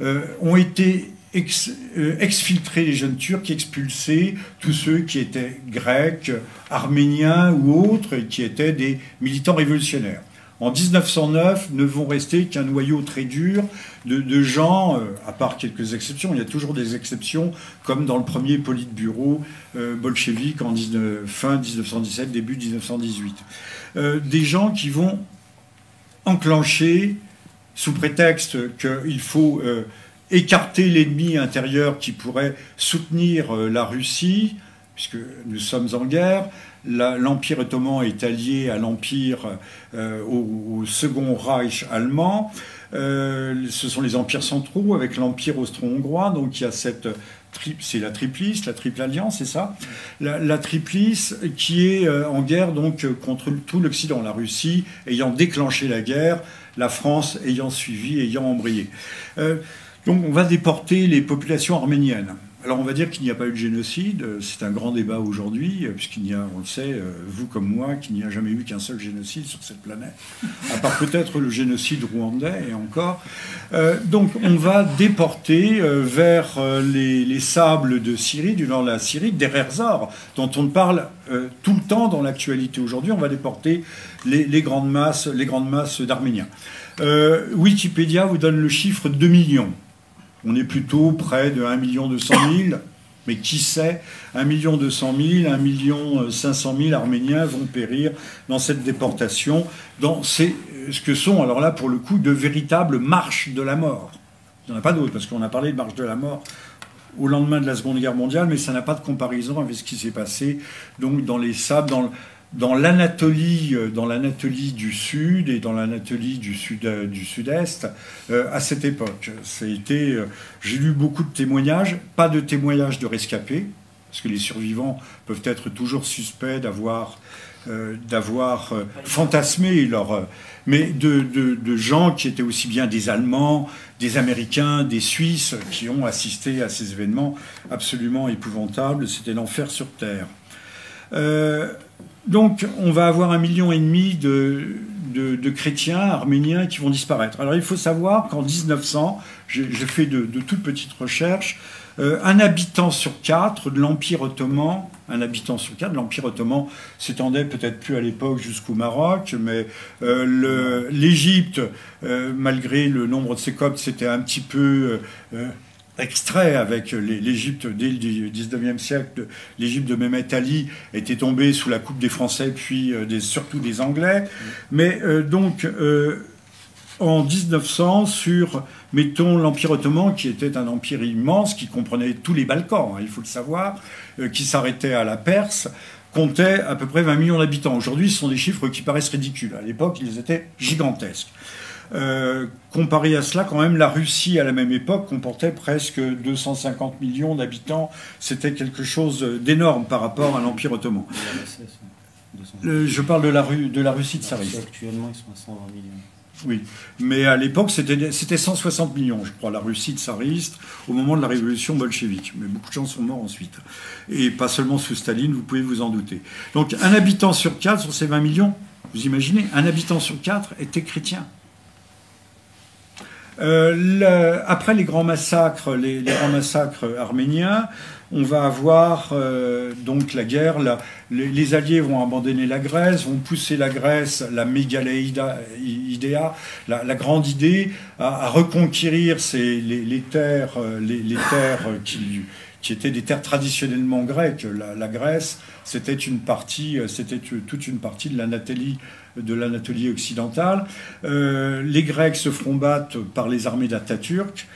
euh, ont été exfiltrer les jeunes Turcs, expulser tous ceux qui étaient grecs, arméniens ou autres, qui étaient des militants révolutionnaires. En 1909, ne vont rester qu'un noyau très dur de, gens, euh, à part quelques exceptions, il y a toujours des exceptions, comme dans le premier Politburo euh, bolchevique en fin 1917, début 1918. Euh, des gens qui vont enclencher, sous prétexte qu'il faut écarter l'ennemi intérieur qui pourrait soutenir la Russie, puisque nous sommes en guerre, l'Empire ottoman est allié à l'Empire, euh, au, Second Reich allemand. Euh, ce sont les empires centraux avec l'Empire austro-hongrois. Donc il y a cette c'est la triplice, la triple alliance, c'est ça? La, triplice qui est euh, en guerre donc contre tout l'Occident, la Russie ayant déclenché la guerre, la France ayant suivi, ayant embrayé. Donc on va déporter les populations arméniennes. Alors on va dire qu'il n'y a pas eu de génocide, c'est un grand débat aujourd'hui, puisqu'il y a, on le sait, euh, vous comme moi, qu'il n'y a jamais eu qu'un seul génocide sur cette planète, à part peut-être le génocide rwandais et encore. Euh, donc on va déporter euh, vers les, sables de Syrie, du nord de la Syrie, des Rerzor, dont on parle tout le temps dans l'actualité aujourd'hui, on va déporter les, les, grandes masses, les grandes masses d'Arméniens. Wikipédia vous donne le chiffre de 2 millions. On est plutôt près de 1 200 000, mais qui sait, 1 200 000, 1 500 000 Arméniens vont périr dans cette déportation, dans ce que sont, alors là, pour le coup, de véritables marches de la mort. Il n'y en a pas d'autres, parce qu'on a parlé de marche de la mort au lendemain de la Seconde Guerre mondiale, mais ça n'a pas de comparaison avec ce qui s'est passé donc dans les sables, dans, dans l'Anatolie, euh, dans l'Anatolie du Sud et dans l'Anatolie du Sud euh, du Sud-Est euh, à cette époque. j'ai lu beaucoup de témoignages, pas de témoignages de rescapés, parce que les survivants peuvent être toujours suspects d'avoir d'avoir fantasmé leur, mais de, de, gens qui étaient aussi bien des Allemands, des Américains, des Suisses, qui ont assisté à ces événements absolument épouvantables. C'était l'enfer sur terre. Donc, on va avoir un million et demi de, chrétiens arméniens qui vont disparaître. Alors, il faut savoir qu'en 1900, j'ai fait de, toutes petites recherches, euh, un habitant sur quatre de l'Empire ottoman, un habitant sur quatre de l'Empire ottoman s'étendait peut-être plus à l'époque jusqu'au Maroc, mais euh, l'Égypte, euh, malgré le nombre de ses coptes, c'était un petit peu extrait avec l'Égypte dès le 19e siècle. L'Égypte de Mehmet Ali était tombée sous la coupe des Français, puis euh, des, surtout des Anglais. Mais euh, donc, euh, en 1900, sur, mettons, l'Empire ottoman, qui était un empire immense, qui comprenait tous les Balkans, hein, il faut le savoir, qui s'arrêtait à la Perse, comptait à peu près 20 millions d'habitants. Aujourd'hui, ce sont des chiffres qui paraissent ridicules. À l'époque, ils étaient gigantesques. Euh, comparé à cela, quand même, la Russie, à la même époque, comportait presque 250 millions d'habitants. C'était quelque chose d'énorme par rapport à l'Empire ottoman. je parle de la, de la Russie de Tsariste. Actuellement, ils sont à 120 millions. Oui, mais à l'époque, c'était 160 millions, je crois, la Russie tsariste, au moment de la révolution bolchevique. Mais beaucoup de gens sont morts ensuite. Et pas seulement sous Staline, vous pouvez vous en douter. Donc, un habitant sur quatre, sur ces 20 millions, vous imaginez, un habitant sur quatre était chrétien. Euh, après les grands massacres, les, grands massacres arméniens, on va avoir euh, donc la guerre. les, Alliés vont abandonner la Grèce, vont pousser la Grèce, la mégaléidea, la, grande idée, à, reconquérir les, terres, les, terres euh, qui, qui étaient des terres traditionnellement grecques. La, Grèce, c'était une partie, c'était toute une partie de l'Anatolie de l'Anatolie occidentale. Euh, les Grecs se feront battre par les armées d'Atatürk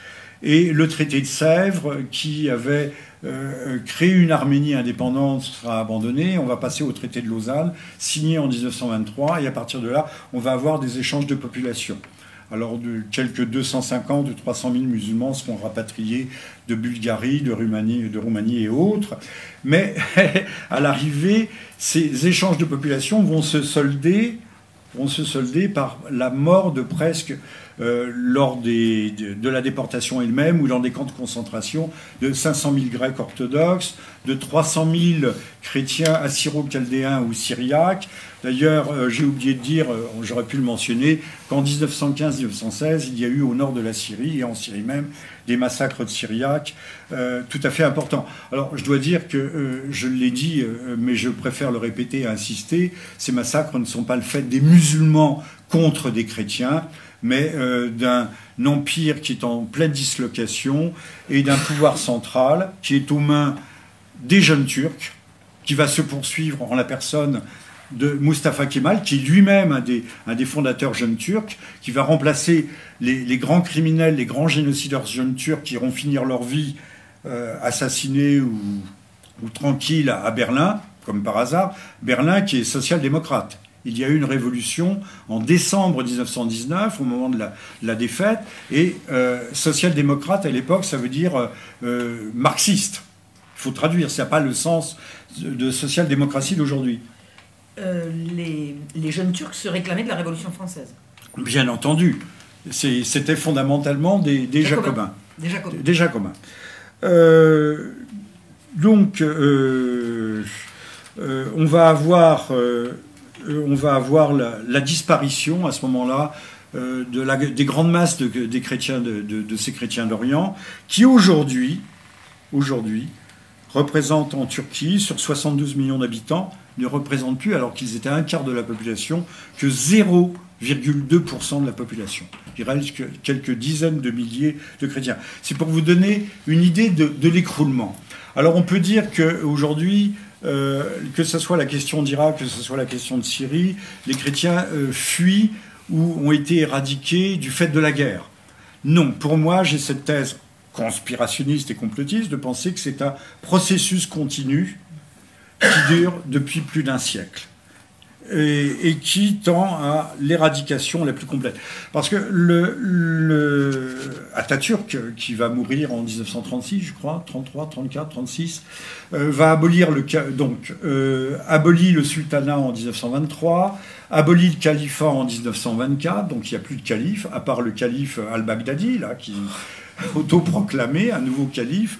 et le traité de Sèvres, qui avait euh, créé une Arménie indépendante, sera abandonné. On va passer au traité de Lausanne, signé en 1923, et à partir de là, on va avoir des échanges de population. Alors, de, quelques 250 ou 300 000 musulmans seront rapatriés de Bulgarie, de Roumanie, de et autres. Mais à l'arrivée, ces échanges de population vont se solder vont se solder par la mort de presque lors des, de, la déportation elle-même ou dans des camps de concentration de 500 000 Grecs orthodoxes, de 300 000 chrétiens assyro-chaldéens ou syriaques. D'ailleurs, j'ai oublié de dire, j'aurais pu le mentionner, qu'en 1915-1916, il y a eu au nord de la Syrie et en Syrie même des massacres de Syriaques euh, tout à fait importants. Alors, je dois dire que, euh, je l'ai dit, euh, mais je préfère le répéter et insister, ces massacres ne sont pas le fait des musulmans contre des chrétiens, mais d'un empire qui est en pleine dislocation et d'un pouvoir central qui est aux mains des jeunes Turcs, qui va se poursuivre en la personne de Mustafa Kemal, qui est lui-même un des, un des, fondateurs jeunes turcs, qui va remplacer les, grands criminels, les grands génocideurs jeunes turcs qui iront finir leur vie euh, assassinés ou, ou tranquilles à, Berlin, comme par hasard. Berlin qui est social-démocrate. Il y a eu une révolution en décembre 1919, au moment de la, défaite, et euh, social-démocrate à l'époque, ça veut dire euh, marxiste. Il faut traduire, ça n'a pas le sens de social-démocratie d'aujourd'hui. Euh, les, jeunes Turcs se réclamaient de la Révolution française. Bien entendu. C'était fondamentalement des, Jacobins. Des Jacobins. Des Jacobins. Euh, donc, euh, on va avoir, on va avoir la, disparition à ce moment-là de des grandes masses de, des chrétiens de, de ces chrétiens d'Orient, qui aujourd'hui, aujourd'hui, représentent en Turquie, sur 72 millions d'habitants, ne représentent plus, alors qu'ils étaient un quart de la population, que 0,2% de la population. Il reste quelques dizaines de milliers de chrétiens. C'est pour vous donner une idée de, l'écroulement. Alors on peut dire qu'aujourd'hui, euh, que ce soit la question d'Irak, que ce soit la question de Syrie, les chrétiens euh, fuient ou ont été éradiqués du fait de la guerre. Non, pour moi, j'ai cette thèse conspirationniste et complotiste de penser que c'est un processus continu qui dure depuis plus d'un siècle. Et, qui tend à l'éradication la plus complète. Parce que le, le Atatürk, qui va mourir en 1936, je crois, 33, 34, 36, va abolir le donc euh, abolit le sultanat en 1923, abolit le califat en 1924, donc il n'y a plus de calife, à part le calife al-Baghdadi, là, autoproclamé, un nouveau calife.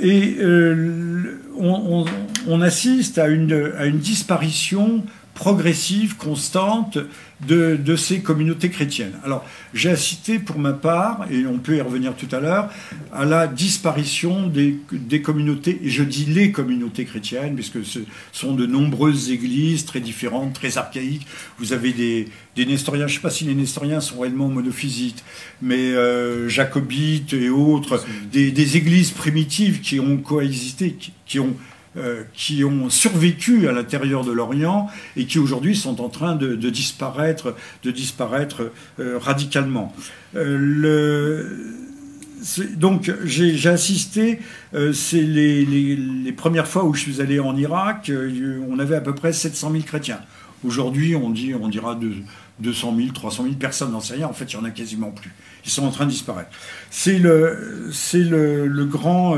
Et euh, on, assiste à une, à une disparition progressive, constante de, ces communautés chrétiennes. Alors, j'ai assisté pour ma part, et on peut y revenir tout à l'heure, à la disparition des, communautés, et je dis les communautés chrétiennes, puisque ce sont de nombreuses églises très différentes, très archaïques. Vous avez des, nestoriens, je ne sais pas si les nestoriens sont réellement monophysites, mais euh, jacobites et autres, des, églises primitives qui ont coexisté, qui ont euh, qui ont survécu à l'intérieur de l'Orient et qui aujourd'hui sont en train de, disparaître, de disparaître euh, radicalement. Euh, donc j'ai assisté, c'est les, les, premières fois où je suis allé en Irak, on avait à peu près 700 000 chrétiens. Aujourd'hui, on, on dira de, 200 000, 300 000 personnes, n'en sait rien. En fait, il n'y en a quasiment plus. Ils sont en train de disparaître. C'est le, le, le, grand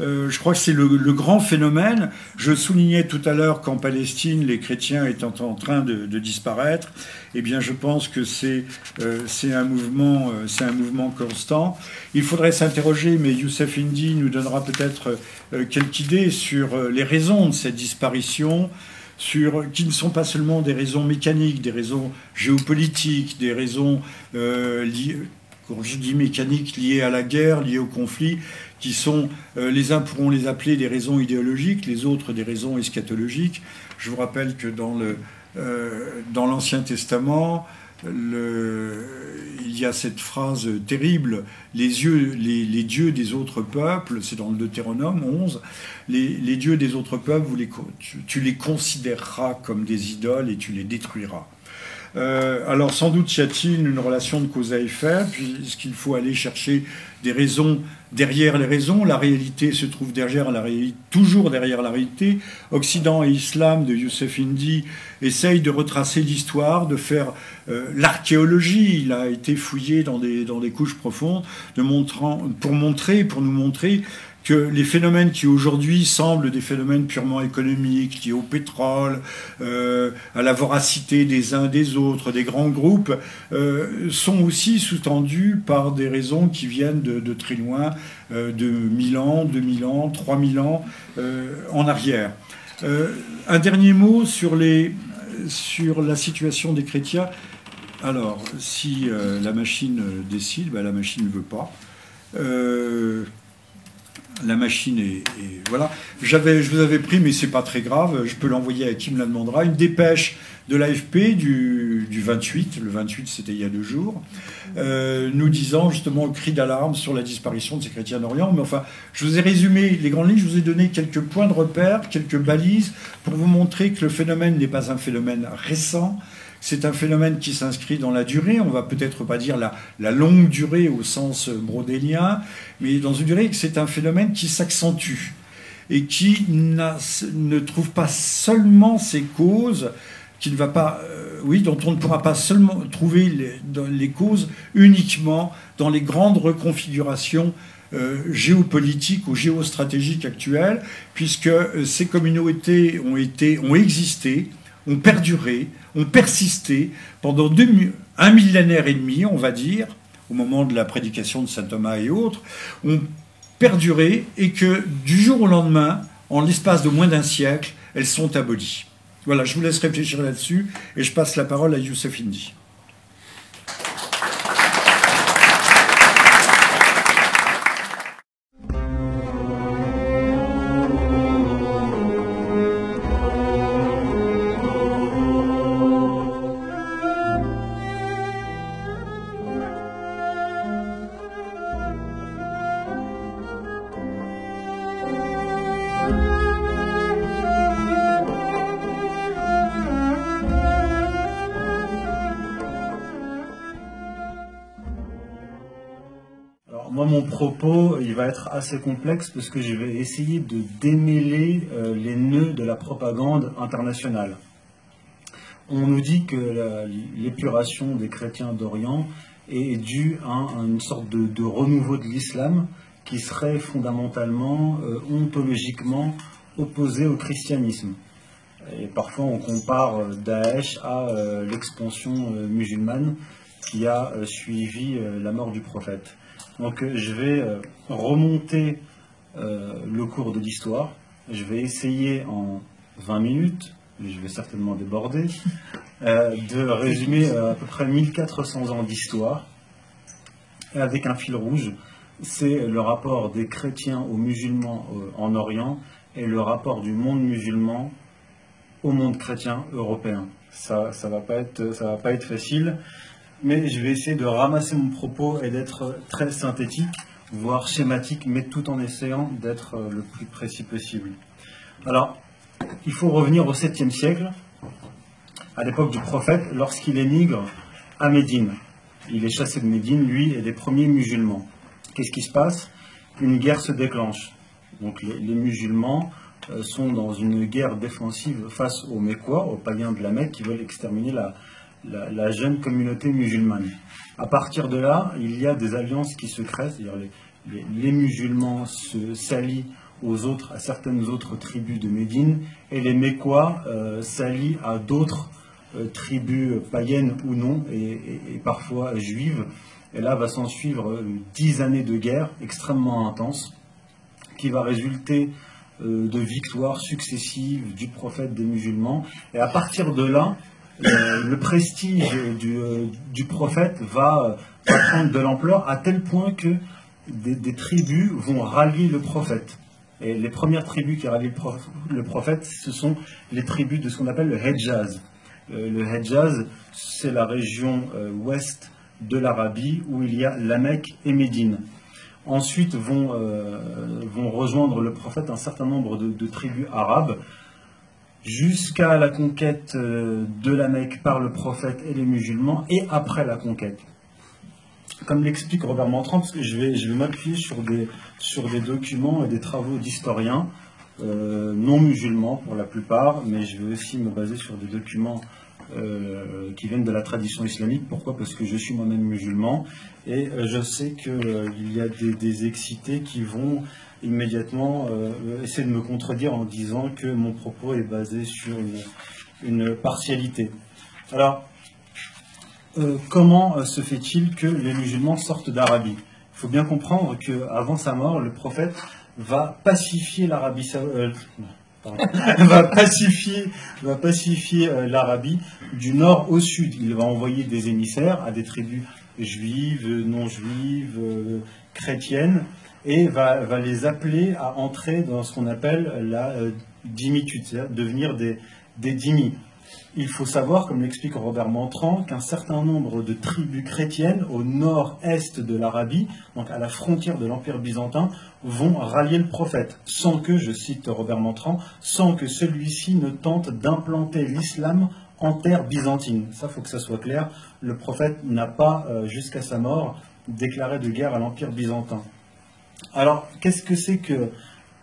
euh, je crois que c'est le, grand phénomène. Je soulignais tout à l'heure qu'en Palestine, les chrétiens étaient en train de, disparaître. Eh bien, je pense que c'est euh, un, mouvement, euh, c'est un mouvement constant. Il faudrait s'interroger, mais Youssef Indy nous donnera peut-être quelques idées sur les raisons de cette disparition. Sur, qui ne sont pas seulement des raisons mécaniques, des raisons géopolitiques, des raisons liées, quand je dis mécaniques liées à la guerre, liées au conflit, qui sont, euh, les uns pourront les appeler des raisons idéologiques, les autres des raisons eschatologiques. Je vous rappelle que dans, euh, l'Ancien Testament, il y a cette phrase terrible, les, dieux des autres peuples, c'est dans le Deutéronome 11, les, dieux des autres peuples, tu, les considéreras comme des idoles et tu les détruiras. Euh, alors sans doute y a-t-il une relation de cause à effet, puisqu'il faut aller chercher des raisons derrière les raisons? La réalité se trouve derrière la réalité, toujours derrière la réalité. Occident et Islam de Youssef Indy essaye de retracer l'histoire, de faire euh, l'archéologie. Il a été fouillé dans des, couches profondes, de pour nous montrer que les phénomènes qui aujourd'hui semblent des phénomènes purement économiques, liés au pétrole, euh, à la voracité des uns des autres, des grands groupes, euh, sont aussi sous-tendus par des raisons qui viennent de, très loin, euh, de 1000 ans, 2000 ans, 3000 ans en arrière. un dernier mot sur, la situation des chrétiens. Alors, si la machine décide, ben, la machine ne veut pas la machine est, voilà. J'avais, je vous avais pris, mais c'est pas très grave. Je peux l'envoyer à qui me la demandera. Une dépêche de l'AFP du, 28. Le 28, c'était il y a deux jours, euh, nous disant justement le cri d'alarme sur la disparition de ces chrétiens d'Orient. Mais enfin, je vous ai résumé les grandes lignes. Je vous ai donné quelques points de repère, quelques balises pour vous montrer que le phénomène n'est pas un phénomène récent. C'est un phénomène qui s'inscrit dans la durée, on va peut-être pas dire la, longue durée au sens brodélien, mais dans une durée, c'est un phénomène qui s'accentue et qui ne trouve pas seulement ses causes, qui ne va pas, euh, oui, dont on ne pourra pas seulement trouver les, causes uniquement dans les grandes reconfigurations euh, géopolitiques ou géostratégiques actuelles, puisque euh, ces communautés ont, été, ont existé, ont perduré, ont persisté pendant un millénaire et demi, on va dire, au moment de la prédication de saint Thomas et autres, ont perduré et que du jour au lendemain, en l'espace de moins d'un siècle, elles sont abolies. Voilà, je vous laisse réfléchir là-dessus et je passe la parole à Youssef Indy. Propos, il va être assez complexe parce que je vais essayer de démêler euh, les nœuds de la propagande internationale. On nous dit que l'épuration des chrétiens d'Orient est due à, une sorte de, renouveau de l'islam qui serait fondamentalement, euh, ontologiquement opposé au christianisme. Et parfois on compare euh, Daesh à l'expansion musulmane qui a suivi la mort du prophète. Donc euh, je vais euh, remonter euh, le cours de l'histoire. Je vais essayer en 20 minutes, je vais certainement déborder, de résumer à peu près 1400 ans d'histoire avec un fil rouge. C'est le rapport des chrétiens aux musulmans en Orient et le rapport du monde musulman au monde chrétien européen. Ça ne va, ça va pas être facile mais je vais essayer de ramasser mon propos et d'être très synthétique, voire schématique, mais tout en essayant d'être le plus précis possible. Alors, il faut revenir au 7e siècle, à l'époque du prophète, lorsqu'il émigre à Médine. Il est chassé de Médine, lui, et des premiers musulmans. Qu'est-ce qui se passe? Une guerre se déclenche. Donc les, musulmans euh, sont dans une guerre défensive face aux Mécois, aux païens de la Mecque, qui veulent exterminer la, la, jeune communauté musulmane. À partir de là, il y a des alliances qui se créent, c'est-à-dire les, musulmans se s'allient aux autres, à certaines autres tribus de Médine, et les Mécois euh, s'allient à d'autres euh, tribus païennes ou non, et, parfois juives. Et là va s'en suivre euh, dix années de guerre extrêmement intense, qui va résulter de victoires successives du prophète des musulmans. Et à partir de là, euh, le prestige euh, du, prophète va, prendre de l'ampleur à tel point que des, tribus vont rallier le prophète. Et les premières tribus qui rallient le prophète, ce sont les tribus de ce qu'on appelle le Hejaz. Euh, le Hejaz, c'est la région ouest de l'Arabie où il y a la Mecque et Médine. Ensuite vont rejoindre le prophète un certain nombre de tribus arabes jusqu'à la conquête euh, de la Mecque par le prophète et les musulmans, et après la conquête. Comme l'explique Robert Montrand, je vais, je m'appuyer sur des, documents et des travaux d'historiens, euh, non musulmans pour la plupart, mais je vais aussi me baser sur des documents euh, qui viennent de la tradition islamique. Pourquoi? Parce que je suis moi-même musulman et je sais qu'il y a des, excités qui vont immédiatement essayer de me contredire en disant que mon propos est basé sur une, partialité. Alors, comment se fait-il que les musulmans sortent d'Arabie? Il faut bien comprendre qu'avant sa mort, le prophète va pacifier l'Arabie euh, du nord au sud. Il va envoyer des émissaires à des tribus juives, non juives, euh, chrétiennes, et va, les appeler à entrer dans ce qu'on appelle la euh, dimitude, c'est-à-dire devenir des, des il faut savoir, comme l'explique Robert Montrand, qu'un certain nombre de tribus chrétiennes au nord-est de l'Arabie, donc à la frontière de l'Empire byzantin, vont rallier le prophète, sans que, je cite Robert Montrand, sans que celui-ci ne tente d'implanter l'islam en terre byzantine. Ça, faut que ça soit clair. Le prophète n'a pas, euh, jusqu'à sa mort, déclaré de guerre à l'Empire byzantin. Alors, qu'est-ce que c'est que,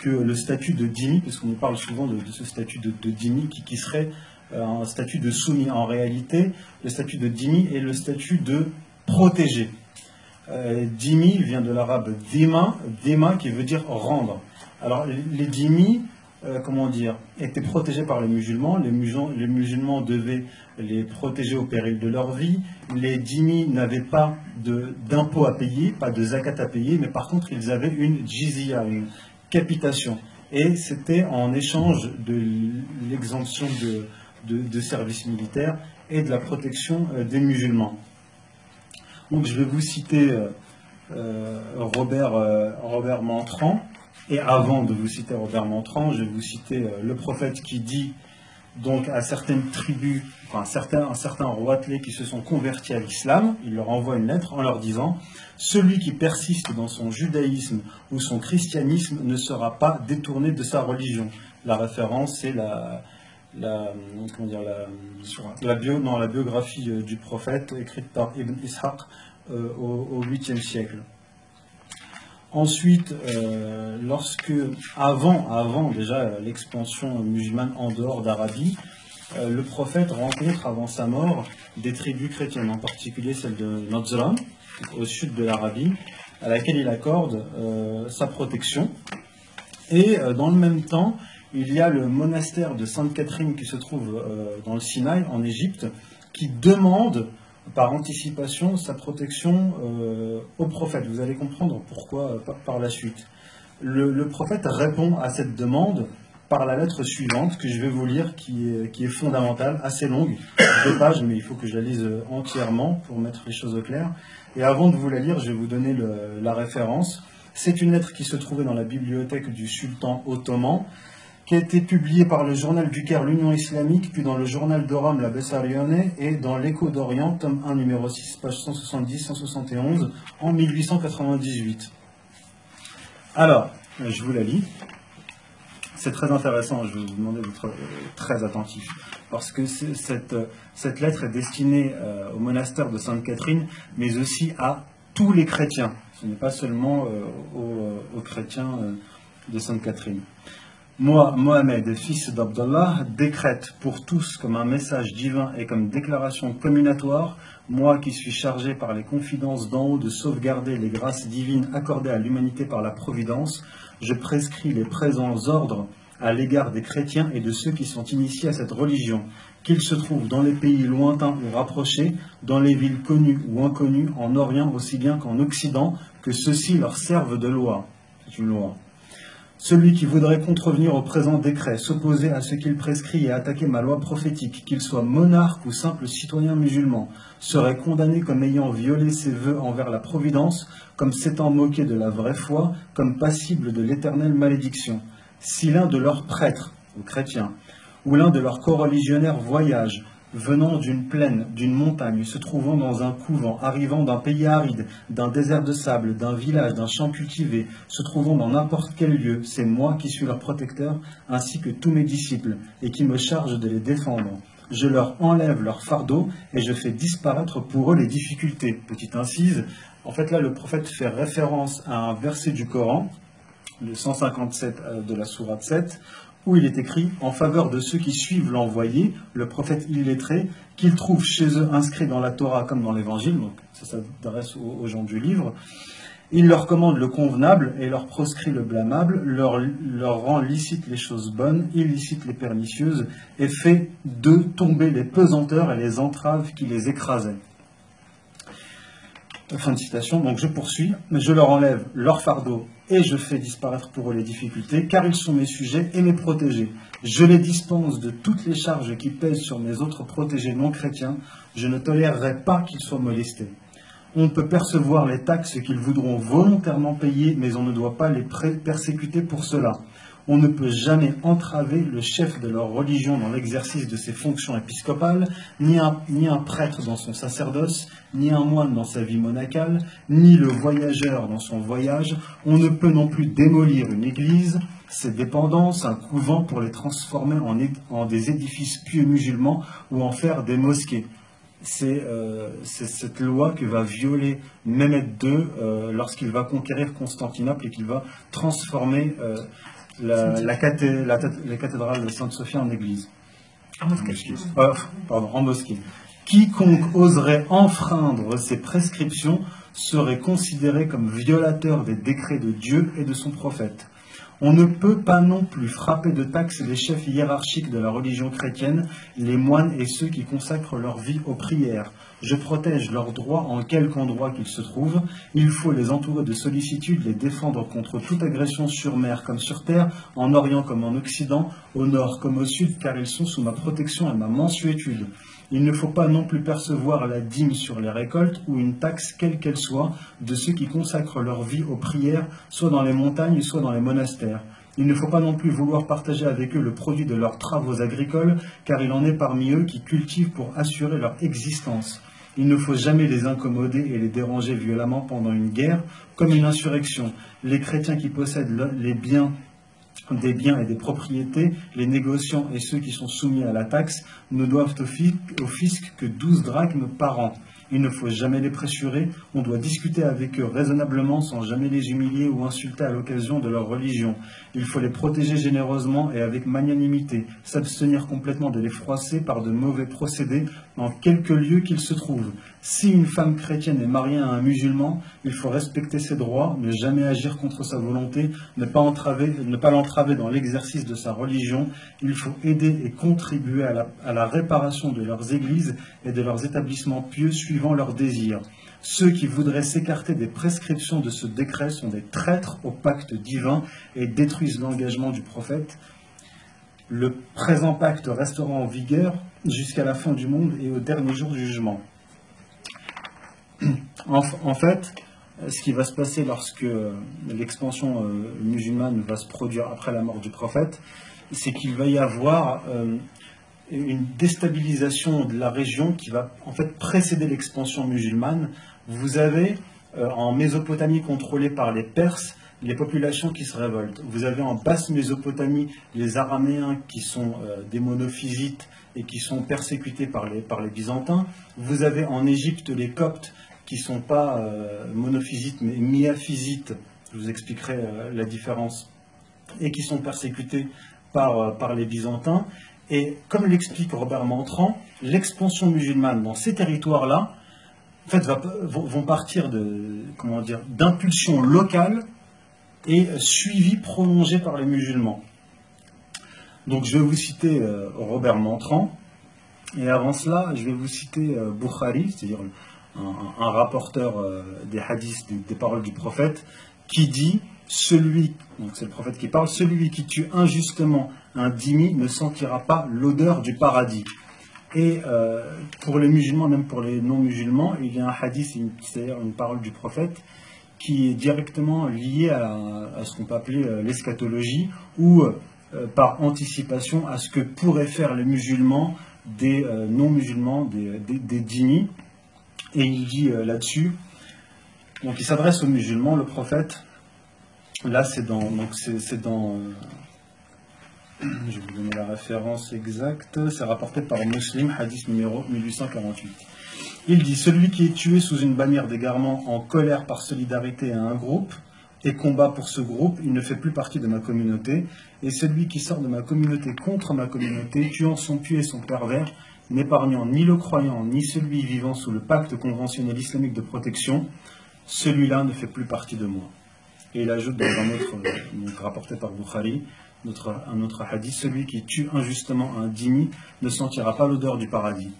le statut de Dimi, parce qu'on parle souvent de, ce statut de, de qui, serait euh, un statut de soumis. En réalité, le statut de dimi est le statut de protégé. Euh, vient de l'arabe dima, dima qui veut dire rendre. Alors les dimi, euh, comment dire, étaient protégés par les musulmans. Les musulmans, devaient les protéger au péril de leur vie. Les dimi n'avaient pas d'impôts à payer, pas de zakat à payer, mais par contre ils avaient une jizya, une capitation. Et c'était en échange de l'exemption de, de, service militaire et de la protection euh, des musulmans. Donc je vais vous citer euh, Robert, Robert Montrand, et avant de vous citer Robert Montrand, je vais vous citer le prophète qui dit donc à certaines tribus, enfin certains, un certain roitelet qui se sont convertis à l'islam, il leur envoie une lettre en leur disant Celui qui persiste dans son judaïsme ou son christianisme ne sera pas détourné de sa religion. La référence, c'est la, la, comment dire, la, bio, la biographie euh, du prophète écrite par Ibn Ishaq euh, au, 8e siècle. Ensuite, euh, lorsque, avant, avant déjà l'expansion musulmane en dehors d'Arabie, le prophète rencontre avant sa mort des tribus chrétiennes, en particulier celle de Nazran, au sud de l'Arabie, à laquelle il accorde sa protection. Et dans le même temps, il y a le monastère de Sainte Catherine qui se trouve euh, dans le Sinaï, en Égypte, qui demande par anticipation sa protection euh, au prophète. Vous allez comprendre pourquoi euh, par, la suite. Le, prophète répond à cette demande par la lettre suivante que je vais vous lire, qui est, qui est fondamentale, assez longue, deux pages, mais il faut que je la lise entièrement pour mettre les choses au clair. Et avant de vous la lire, je vais vous donner la référence. C'est une lettre qui se trouvait dans la bibliothèque du sultan ottoman qui a été publié par le journal du Caire, l'Union islamique, puis dans le journal de Rome, la Bessarione, et dans l'Écho d'Orient, tome 1, numéro 6, page 170-171, en 1898. Alors, je vous la lis. C'est très intéressant, je vais vous demander d'être euh, très attentif, parce que cette, cette, lettre est destinée euh, au monastère de Sainte-Catherine, mais aussi à tous les chrétiens. Ce n'est pas seulement euh, aux, aux, chrétiens de Sainte-Catherine. Moi, Mohamed, fils d'Abdallah, décrète pour tous comme un message divin et comme déclaration communatoire, moi qui suis chargé par les confidences d'en haut de sauvegarder les grâces divines accordées à l'humanité par la Providence, je prescris les présents ordres à l'égard des chrétiens et de ceux qui sont initiés à cette religion, qu'ils se trouvent dans les pays lointains ou rapprochés, dans les villes connues ou inconnues, en Orient aussi bien qu'en Occident, que ceux-ci leur servent de loi. C'est une loi. Celui qui voudrait contrevenir au présent décret, s'opposer à ce qu'il prescrit et attaquer ma loi prophétique, qu'il soit monarque ou simple citoyen musulman, serait condamné comme ayant violé ses vœux envers la Providence, comme s'étant moqué de la vraie foi, comme passible de l'éternelle malédiction. Si l'un de leurs prêtres, ou chrétiens, ou l'un de leurs coreligionnaires voyage, venant d'une plaine, d'une montagne, se trouvant dans un couvent, arrivant d'un pays aride, d'un désert de sable, d'un village, d'un champ cultivé, se trouvant dans n'importe quel lieu, c'est moi qui suis leur protecteur, ainsi que tous mes disciples, et qui me charge de les défendre. Je leur enlève leur fardeau et je fais disparaître pour eux les difficultés. Petite incise, en fait là le prophète fait référence à un verset du Coran, le 157 euh, de la sourate 7, où il est écrit en faveur de ceux qui suivent l'envoyé, le prophète illettré, qu'ils trouvent chez eux inscrits dans la Torah comme dans l'Évangile, donc ça s'adresse aux, gens du livre, Il leur commande le convenable et leur proscrit le blâmable, leur, leur rend licite les choses bonnes, illicite les pernicieuses, et fait d'eux tomber les pesanteurs et les entraves qui les écrasaient. Fin de citation. Donc je poursuis. Je leur enlève leur fardeau et je fais disparaître pour eux les difficultés, car ils sont mes sujets et mes protégés. Je les dispense de toutes les charges qui pèsent sur mes autres protégés non chrétiens. Je ne tolérerai pas qu'ils soient molestés. On peut percevoir les taxes qu'ils voudront volontairement payer, mais on ne doit pas les persécuter pour cela. On ne peut jamais entraver le chef de leur religion dans l'exercice de ses fonctions épiscopales, ni un, prêtre dans son sacerdoce, ni un moine dans sa vie monacale, ni le voyageur dans son voyage. On ne peut non plus démolir une église, ses dépendances, un couvent pour les transformer en, des édifices pieux musulmans ou en faire des mosquées. C'est euh, cette loi que va violer Mehmet II euh, lorsqu'il va conquérir Constantinople et qu'il va transformer euh, la, la, cathédrale de Sainte-Sophie en église. En mosquée. Euh, pardon, en mosquée. Quiconque oserait enfreindre ces prescriptions serait considéré comme violateur des décrets de Dieu et de son prophète. On ne peut pas non plus frapper de taxes les chefs hiérarchiques de la religion chrétienne, les moines et ceux qui consacrent leur vie aux prières. Je protège leurs droits en quelque endroit qu'ils se trouvent. Il faut les entourer de sollicitude, les défendre contre toute agression sur mer comme sur terre, en Orient comme en Occident, au nord comme au sud, car ils sont sous ma protection et ma mensuétude. Il ne faut pas non plus percevoir la dîme sur les récoltes ou une taxe quelle qu'elle soit de ceux qui consacrent leur vie aux prières, soit dans les montagnes, soit dans les monastères. Il ne faut pas non plus vouloir partager avec eux le produit de leurs travaux agricoles, car il en est parmi eux qui cultivent pour assurer leur existence. Il ne faut jamais les incommoder et les déranger violemment pendant une guerre, comme une insurrection. Les chrétiens qui possèdent les biens des biens et des propriétés, les négociants et ceux qui sont soumis à la taxe ne doivent au fisc, que 12 drachmes par an. Il ne faut jamais les pressurer, on doit discuter avec eux raisonnablement sans jamais les humilier ou insulter à l'occasion de leur religion. Il faut les protéger généreusement et avec magnanimité, s'abstenir complètement de les froisser par de mauvais procédés en quelque lieu qu'ils se trouvent. Si une femme chrétienne est mariée à un musulman, il faut respecter ses droits, ne jamais agir contre sa volonté, ne pas, entraver, ne pas l'entraver dans l'exercice de sa religion. Il faut aider et contribuer à la, réparation de leurs églises et de leurs établissements pieux suivant leurs désirs. Ceux qui voudraient s'écarter des prescriptions de ce décret sont des traîtres au pacte divin et détruisent l'engagement du prophète. Le présent pacte restera en vigueur jusqu'à la fin du monde et au dernier jour du jugement. En, fait, ce qui va se passer lorsque l'expansion euh, musulmane va se produire après la mort du prophète, c'est qu'il va y avoir euh, une déstabilisation de la région qui va en fait précéder l'expansion musulmane. Vous avez euh, en Mésopotamie contrôlée par les Perses les populations qui se révoltent. Vous avez en basse Mésopotamie les Araméens qui sont des monophysites et qui sont persécutés par les, par les Byzantins. Vous avez en Égypte les Coptes qui ne sont pas euh, monophysites mais miaphysites, je vous expliquerai euh, la différence, et qui sont persécutés par, euh, par les Byzantins. Et comme l'explique Robert Montrand, l'expansion musulmane dans ces territoires-là, en fait, vont partir de, comment dire, d'impulsions locales et suivies, prolongées par les musulmans. Donc je vais vous citer Robert Montrand, et avant cela, je vais vous citer Bukhari, c'est-à-dire un, rapporteur euh, des hadiths, des, paroles du prophète, qui dit celui, donc c'est le prophète qui parle, celui qui tue injustement un dimi ne sentira pas l'odeur du paradis. Et euh, pour les musulmans, même pour les non-musulmans, il y a un hadith, c'est-à-dire une parole du prophète, qui est directement liée à, ce qu'on peut appeler euh, l'eschatologie, ou par anticipation à ce que pourraient faire les musulmans des non-musulmans, des, des, des et il dit euh, là-dessus, donc il s'adresse aux musulmans, le prophète. Là, c'est dans, donc c'est, dans, euh, je vais vous donner la référence exacte. C'est rapporté par Muslim, hadith numéro 1848. Il dit celui qui est tué sous une bannière d'égarement en colère par solidarité à un groupe et combat pour ce groupe, il ne fait plus partie de ma communauté. Et celui qui sort de ma communauté contre ma communauté, tuant son pied et son pervers, n'épargnant ni le croyant ni celui vivant sous le pacte conventionnel islamique de protection, celui-là ne fait plus partie de moi. Et il ajoute dans un autre, donc rapporté par Bukhari, notre, un autre hadith, celui qui tue injustement un dîmi ne sentira pas l'odeur du paradis.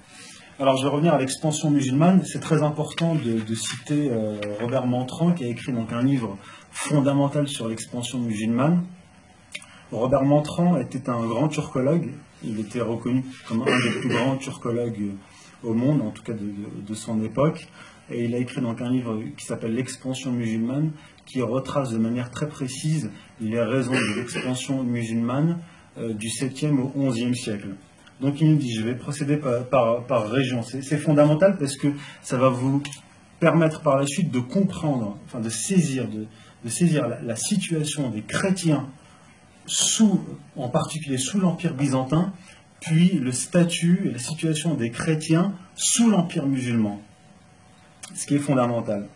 Alors je vais revenir à l'expansion musulmane. C'est très important de, citer euh, Robert Mantran qui a écrit donc un livre fondamental sur l'expansion musulmane. Robert Mantran était un grand turcologue. Il était reconnu comme un des plus grands turcologues au monde, en tout cas de, son époque. Et il a écrit donc un livre qui s'appelle L'expansion musulmane, qui retrace de manière très précise les raisons de l'expansion musulmane euh, du 7e au 11e siècle. Donc il nous dit, je vais procéder par, région. C'est fondamental parce que ça va vous permettre par la suite de comprendre, enfin de saisir, de, saisir la, situation des chrétiens sous, en particulier sous l'Empire byzantin, puis le statut et la situation des chrétiens sous l'Empire musulman. Ce qui est fondamental.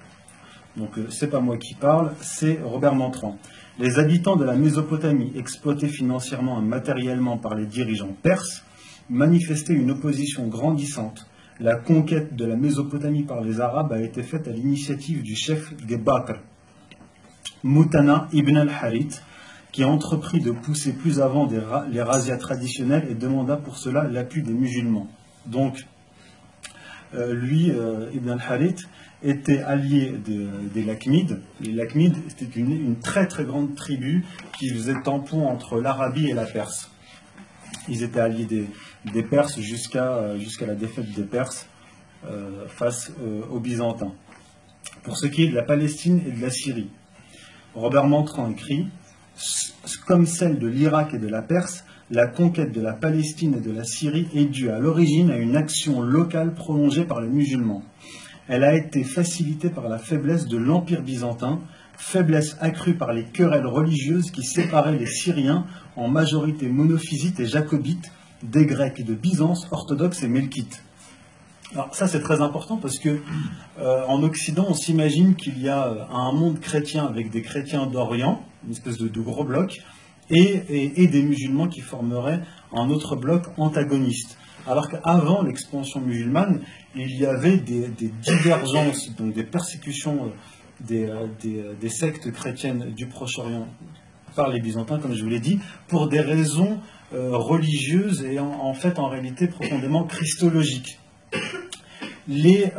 Donc euh, c'est pas moi qui parle, c'est Robert Mantran. Les habitants de la Mésopotamie, exploités financièrement et matériellement par les dirigeants perses, manifestaient une opposition grandissante. La conquête de la Mésopotamie par les Arabes a été faite à l'initiative du chef des Bakr, Mutana ibn al-Harith, qui entreprit de pousser plus avant les razzias traditionnelles et demanda pour cela l'appui des musulmans. Donc, euh, lui, euh, Ibn al-Harith, était allié des Lachmides. Les Lachmides, c'était une, très très grande tribu qui faisait tampon entre l'Arabie et la Perse. Ils étaient alliés des, Perses jusqu'à jusqu'à la défaite des Perses euh, face aux Byzantins. Pour ce qui est de la Palestine et de la Syrie, Robert Mantran écrit Comme celle de l'Irak et de la Perse, la conquête de la Palestine et de la Syrie est due à l'origine à une action locale prolongée par les musulmans. Elle a été facilitée par la faiblesse de l'Empire byzantin, faiblesse accrue par les querelles religieuses qui séparaient les Syriens en majorité monophysites et jacobites des Grecs de Byzance, orthodoxes et melkites. Alors ça c'est très important parce que euh, en Occident on s'imagine qu'il y a euh, un monde chrétien avec des chrétiens d'Orient, une espèce de, gros bloc, et, des musulmans qui formeraient un autre bloc antagoniste. Alors qu'avant l'expansion musulmane, il y avait des, divergences, donc des persécutions euh, euh, euh, des, sectes chrétiennes du Proche-Orient par les Byzantins, comme je vous l'ai dit, pour des raisons religieuses et en, fait en réalité profondément christologiques. Les,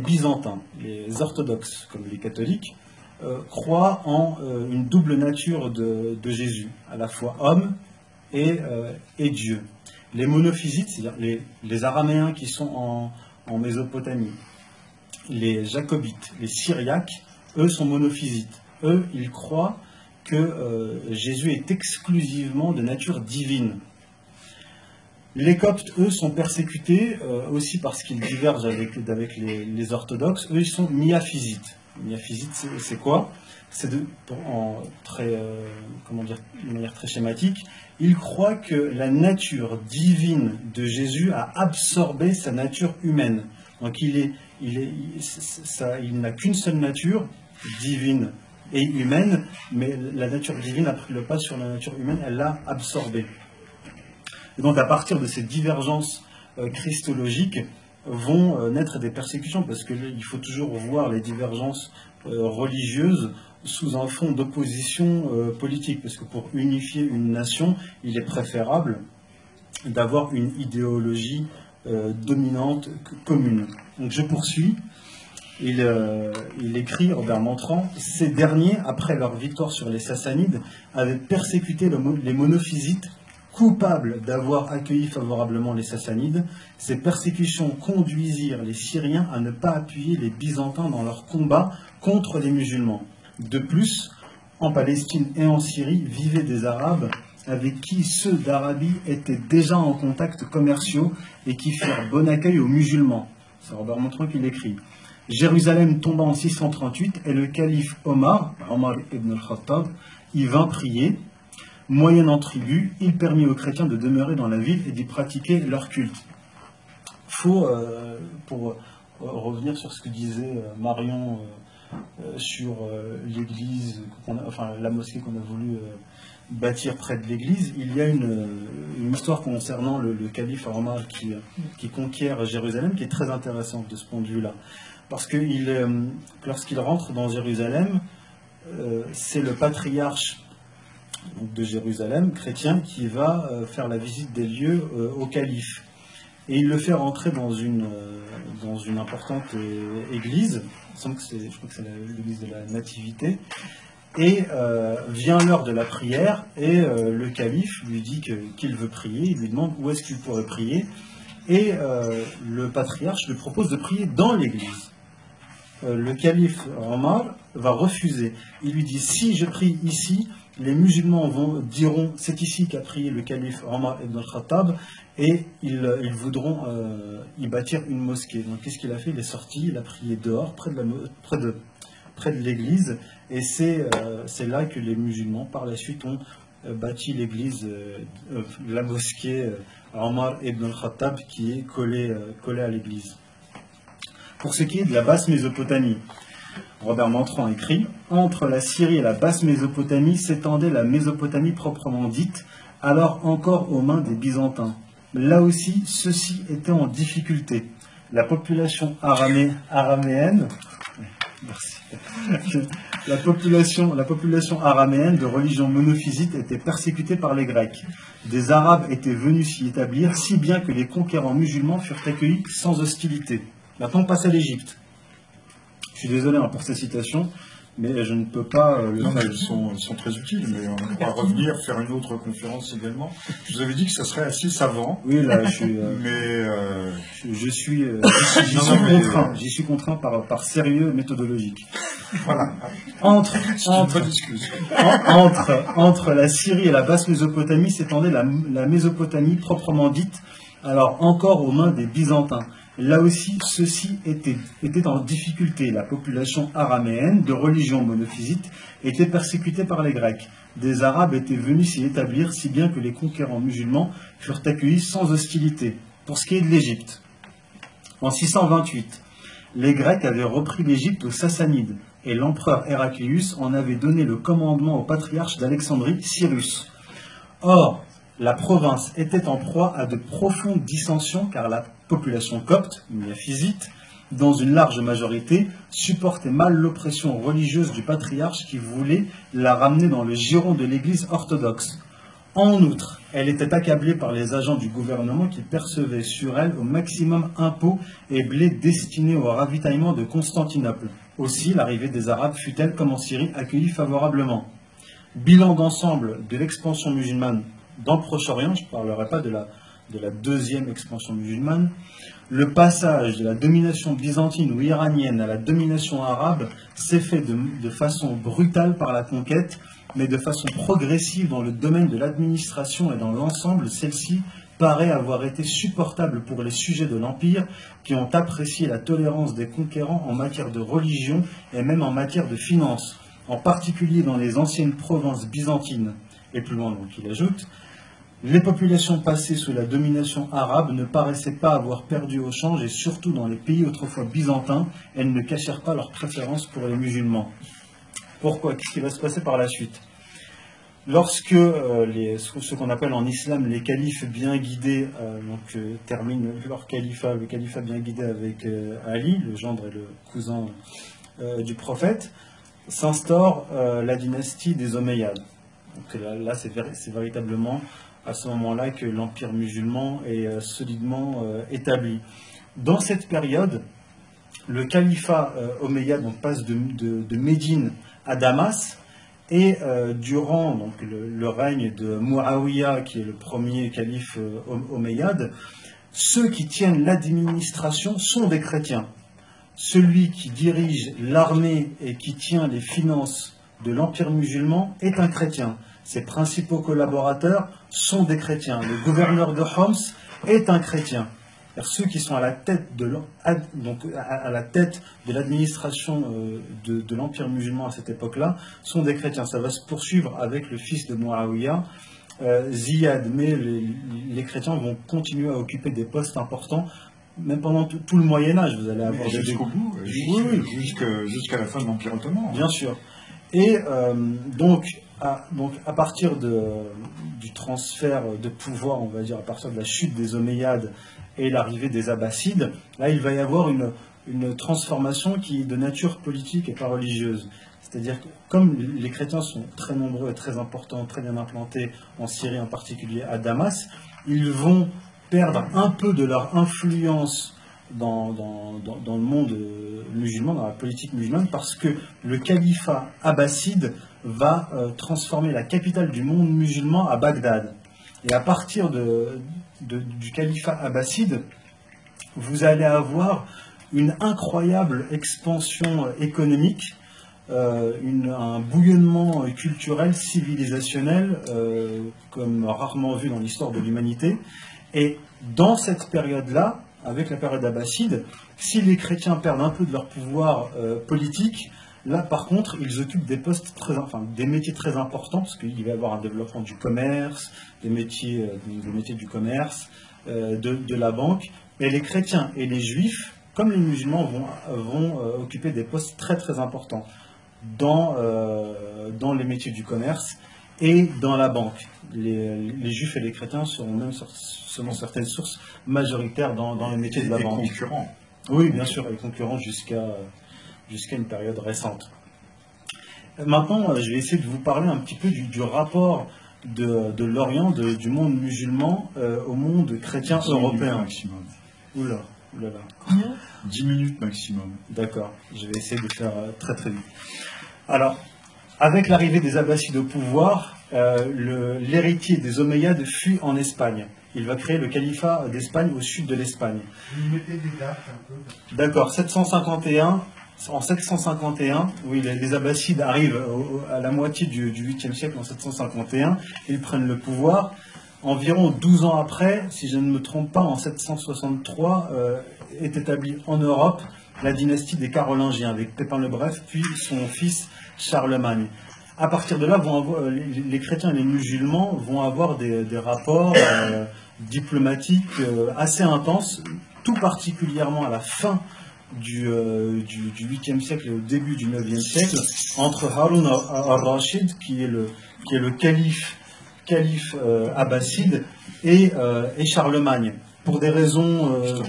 Byzantins, les orthodoxes comme les catholiques, croient en une double nature de, Jésus, à la fois homme et Dieu. Les monophysites, c'est-à-dire les, Araméens qui sont en, Mésopotamie, les Jacobites, les Syriaques, eux sont monophysites. Eux, ils croient que euh, Jésus est exclusivement de nature divine. Les Coptes, eux, sont persécutés euh, aussi parce qu'ils divergent avec, les, orthodoxes. Eux, ils sont miaphysites. Miaphysite, c'est quoi? C'est de, en très, euh, comment dire, de manière très schématique, il croit que la nature divine de Jésus a absorbé sa nature humaine. Donc il est, il est, ça, il n'a qu'une seule nature divine et humaine, mais la nature divine a pris le pas sur la nature humaine, elle l'a absorbée. Et donc à partir de ces divergences euh, christologiques vont euh, naître des persécutions, parce qu'il faut toujours voir les divergences religieuses sous un fond d'opposition euh, politique, parce que pour unifier une nation, il est préférable d'avoir une idéologie euh, dominante commune. Donc je poursuis. Il, euh, écrit, Robert Montrand, ces derniers, après leur victoire sur les Sassanides, avaient persécuté les monophysites coupables d'avoir accueilli favorablement les Sassanides. Ces persécutions conduisirent les Syriens à ne pas appuyer les Byzantins dans leur combat contre les musulmans. De plus, en Palestine et en Syrie vivaient des Arabes avec qui ceux d'Arabie étaient déjà en contact commerciaux et qui firent bon accueil aux musulmans. C'est Robert Montreux qui l'écrit. Jérusalem tomba en 638 et le calife Omar, Omar ibn al-Khattab, y vint prier. Moyennant tribut, il permit aux chrétiens de demeurer dans la ville et d'y pratiquer leur culte. Faut, euh, pour revenir sur ce que disait euh, Marion euh, euh, sur euh, l'église, enfin la mosquée qu'on a voulu euh, bâtir près de l'église, il y a une, histoire concernant le, calife Omar qui, qui, conquiert Jérusalem qui est très intéressante de ce point de vue-là. parce que lorsqu'il rentre dans Jérusalem, c'est le patriarche de Jérusalem, chrétien, qui va faire la visite des lieux au calife. Et il le fait rentrer dans une, dans une importante église, je crois que c'est l'église de la Nativité, et euh, vient l'heure de la prière et euh, le calife lui dit qu'il veut prier, il lui demande où est-ce qu'il pourrait prier et euh, le patriarche lui propose de prier dans l'église. le calife Omar va refuser. Il lui dit si je prie ici, les musulmans vont, diront c'est ici qu'a prié le calife Omar ibn al-Khattab et ils, ils voudront y bâtir une mosquée. Donc qu'est-ce qu'il a fait? Il est sorti, il a prié dehors, près de, l'église et euh, c'est là que les musulmans, par la suite, ont euh, bâti l'église, euh, la mosquée Omar ibn al-Khattab, qui est collée, collée à l'église. Pour ce qui est de la basse Mésopotamie, Robert Mantran écrit Entre la Syrie et la basse Mésopotamie s'étendait la Mésopotamie proprement dite, alors encore aux mains des Byzantins. Là aussi, ceux-ci étaient en difficulté. La population araméenne la population, la population araméenne de religion monophysite était persécutée par les Grecs. Des Arabes étaient venus s'y établir, si bien que les conquérants musulmans furent accueillis sans hostilité. Maintenant, on passe à l'Égypte. Je suis désolé hein, pour ces citations, mais je ne peux pas. Euh, non, mais elles sont, très utiles, mais on va revenir faire une autre conférence également. Je vous avais dit que ça serait assez savant. Oui, là, je suis. Euh, mais euh, je, suis, j'y suis, contraint. J'y suis contraint par, par sérieux méthodologique. Voilà. Entre entre, entre entre la Syrie et la basse Mésopotamie s'étendait la, la Mésopotamie proprement dite, alors encore aux mains des Byzantins. Là aussi, ceux-ci étaient, en difficulté. La population araméenne, de religion monophysite, était persécutée par les Grecs. Des Arabes étaient venus s'y établir, si bien que les conquérants musulmans furent accueillis sans hostilité. Pour ce qui est de l'Égypte, en 628, les Grecs avaient repris l'Égypte aux Sassanides, et l'empereur Héraclius en avait donné le commandement au patriarche d'Alexandrie, Cyrus. Or, la province était en proie à de profondes dissensions car la population copte, physite, dans une large majorité, supportait mal l'oppression religieuse du patriarche qui voulait la ramener dans le giron de l'Église orthodoxe. En outre, elle était accablée par les agents du gouvernement qui percevaient sur elle au maximum impôts et blé destinés au ravitaillement de Constantinople. Aussi, l'arrivée des Arabes fut-elle, comme en Syrie, accueillie favorablement. Bilan d'ensemble de l'expansion musulmane dans le Proche-Orient, je ne parlerai pas de la, de la deuxième expansion musulmane, le passage de la domination byzantine ou iranienne à la domination arabe s'est fait de, de, façon brutale par la conquête, mais de façon progressive dans le domaine de l'administration et dans l'ensemble, celle-ci paraît avoir été supportable pour les sujets de l'Empire qui ont apprécié la tolérance des conquérants en matière de religion et même en matière de finances, en particulier dans les anciennes provinces byzantines. Et plus loin, donc, il ajoute, les populations passées sous la domination arabe ne paraissaient pas avoir perdu au change et surtout dans les pays autrefois byzantins, elles ne cachèrent pas leur préférence pour les musulmans. Pourquoi? Qu'est-ce qui va se passer par la suite? Lorsque euh, ce qu'on appelle en islam les califes bien guidés euh, donc, euh, terminent leur califat, le califat bien guidé avec Ali, le gendre et le cousin du prophète, s'instaure la dynastie des Omeyyades. Donc là c'est véritablement à ce moment-là que l'empire musulman est euh, solidement euh, établi. Dans cette période, le califat euh, omeyyade passe de, Médine à Damas, et durant le, règne de Muawiyah, qui est le premier calife omeyyade, ceux qui tiennent l'administration sont des chrétiens. Celui qui dirige l'armée et qui tient les finances de l'empire musulman est un chrétien. Ses principaux collaborateurs sont des chrétiens. Le gouverneur de Homs est un chrétien. Ceux qui sont à la tête de l'administration euh, de, l'empire musulman à cette époque-là sont des chrétiens. Ça va se poursuivre avec le fils de Muawiyah, euh, Ziyad, mais les, chrétiens vont continuer à occuper des postes importants même pendant tout, le Moyen Âge, vous allez avoir jusqu'au bout, jusqu'à la fin de l'Empire ottoman. Bien sûr. Et euh, donc, à, donc, à partir du transfert de pouvoir, on va dire, à partir de la chute des Omeyyades et l'arrivée des Abbassides, là, il va y avoir une, une transformation qui est de nature politique et pas religieuse. C'est-à-dire que comme les chrétiens sont très nombreux et très importants, très bien implantés en Syrie en particulier à Damas, ils vont perdre un peu de leur influence dans, le monde musulman, dans la politique musulmane, parce que le califat abbasside va euh, transformer la capitale du monde musulman à Bagdad. Et à partir du califat abbasside, vous allez avoir une incroyable expansion économique, euh, un bouillonnement culturel, civilisationnel, euh, comme rarement vu dans l'histoire de l'humanité. Et dans cette période-là, avec la période abbasside, si les chrétiens perdent un peu de leur pouvoir euh, politique, là par contre, ils occupent des postes très, enfin, des métiers très importants, parce qu'il va y avoir un développement du commerce, des métiers, des métiers du commerce, de, de, la banque, et les chrétiens et les juifs comme les musulmans vont, vont euh, occuper des postes très très importants dans, euh, dans les métiers du commerce et dans la banque. Les, juifs et les chrétiens seront même, selon certaines sources, majoritaires dans, dans les métiers de la banque. concurrents. Oui, bien sûr, les concurrents jusqu'à jusqu'à une période récente. Maintenant, je vais essayer de vous parler un petit peu du, rapport de, de l'Orient, du monde musulman euh, au monde chrétien européen. Oula. Oulala. Combien? 10 minutes maximum. D'accord, je vais essayer de faire euh, très très vite. Alors, avec l'arrivée des Abbassides au pouvoir, euh, l'héritier des Omeyyades fuit en Espagne. Il va créer le califat d'Espagne au sud de l'Espagne. Vous mettez des dates un peu D'accord, 751. En 751, oui, les, Abbassides arrivent à la moitié du, du 8e siècle, en 751. Ils prennent le pouvoir environ 12 ans après, si je ne me trompe pas, en 763, euh, est établie en Europe la dynastie des Carolingiens, avec Pépin le Bref, puis son fils Charlemagne. À partir de là, vont les, chrétiens et les musulmans vont avoir des, rapports euh, diplomatiques euh, assez intenses, tout particulièrement à la fin du, du, 8e siècle et au début du 9e siècle, entre Harun al-Rashid, qui, est le, qui est le calife calife euh, abbasside et, euh, et, Charlemagne. Pour des raisons, euh,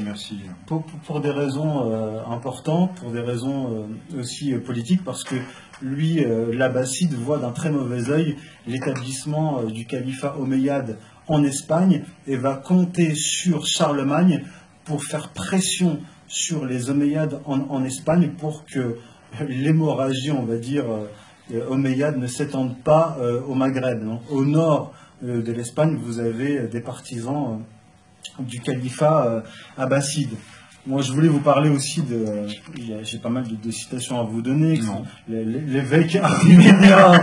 pour, pour, des raisons importantes, pour des raisons aussi politiques, parce que lui, l'Abbasside, voit d'un très mauvais œil l'établissement du califat omeyyade en Espagne et va compter sur Charlemagne pour faire pression sur les Omeyyades en, Espagne pour que l'hémorragie, on va dire, Omeyyades ne s'étendent pas euh, au Maghreb. Au nord euh, de l'Espagne, vous avez des partisans euh, du califat abbasside. Moi, je voulais vous parler aussi de. J'ai pas mal de, citations à vous donner. L'évêque arménien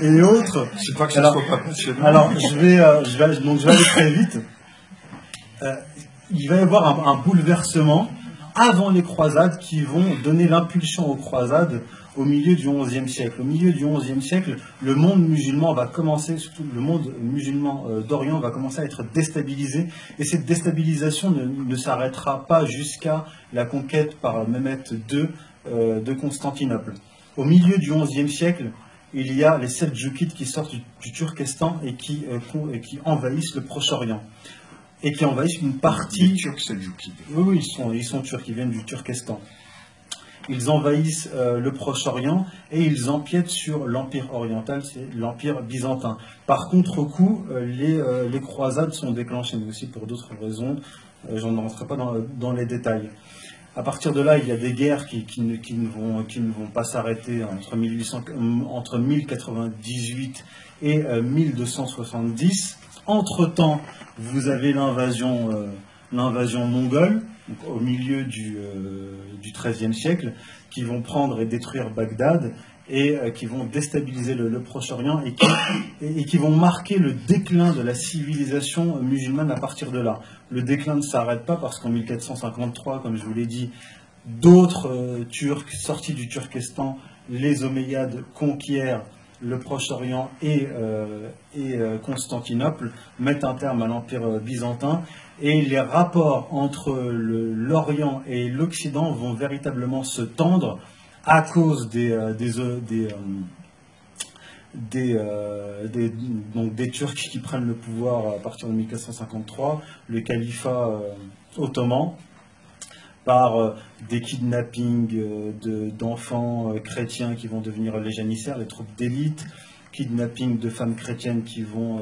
et autres. Je pas que ça alors, soit pas passionnant. Alors, je vais, je vais, donc, je vais aller très vite. il va y avoir un, un, bouleversement avant les croisades qui vont donner l'impulsion aux croisades au milieu du XIe siècle. Au milieu du XIe siècle, le monde musulman va commencer, surtout le monde musulman euh, d'Orient va commencer à être déstabilisé, et cette déstabilisation ne, s'arrêtera pas jusqu'à la conquête par Mehmet II euh, de Constantinople. Au milieu du XIe siècle, il y a les Seljoukides qui sortent du, Turkestan et qui, euh, et qui envahissent le Proche-Orient et qui envahissent une partie. Les Turcs Seljoukides. Oui, oui, ils sont, ils sont turcs, ils viennent du Turkestan ils envahissent euh, le Proche-Orient et ils empiètent sur l'Empire oriental, c'est l'Empire byzantin. Par contre-coup, euh, euh, les, croisades sont déclenchées, mais aussi pour d'autres raisons, je ne rentrerai pas dans, les détails. À partir de là, il y a des guerres qui, ne, vont, pas s'arrêter entre, entre 1098 et 1270. Entre-temps, vous avez l'invasion l'invasion mongole, au milieu du, euh, XIIIe siècle, qui vont prendre et détruire Bagdad et euh, qui vont déstabiliser le, Proche-Orient et qui, et, qui vont marquer le déclin de la civilisation musulmane à partir de là. Le déclin ne s'arrête pas parce qu'en 1453, comme je vous l'ai dit, d'autres euh, Turcs sortis du Turkestan, les Omeyyades, conquièrent le Proche-Orient et, et Constantinople, mettent un terme à l'Empire byzantin. Et les rapports entre l'Orient et l'Occident vont véritablement se tendre à cause euh, euh, euh, des Turcs qui prennent le pouvoir à partir de 1453, le califat ottoman, par des kidnappings d'enfants chrétiens qui vont devenir les janissaires, les troupes d'élite, kidnapping de femmes chrétiennes qui vont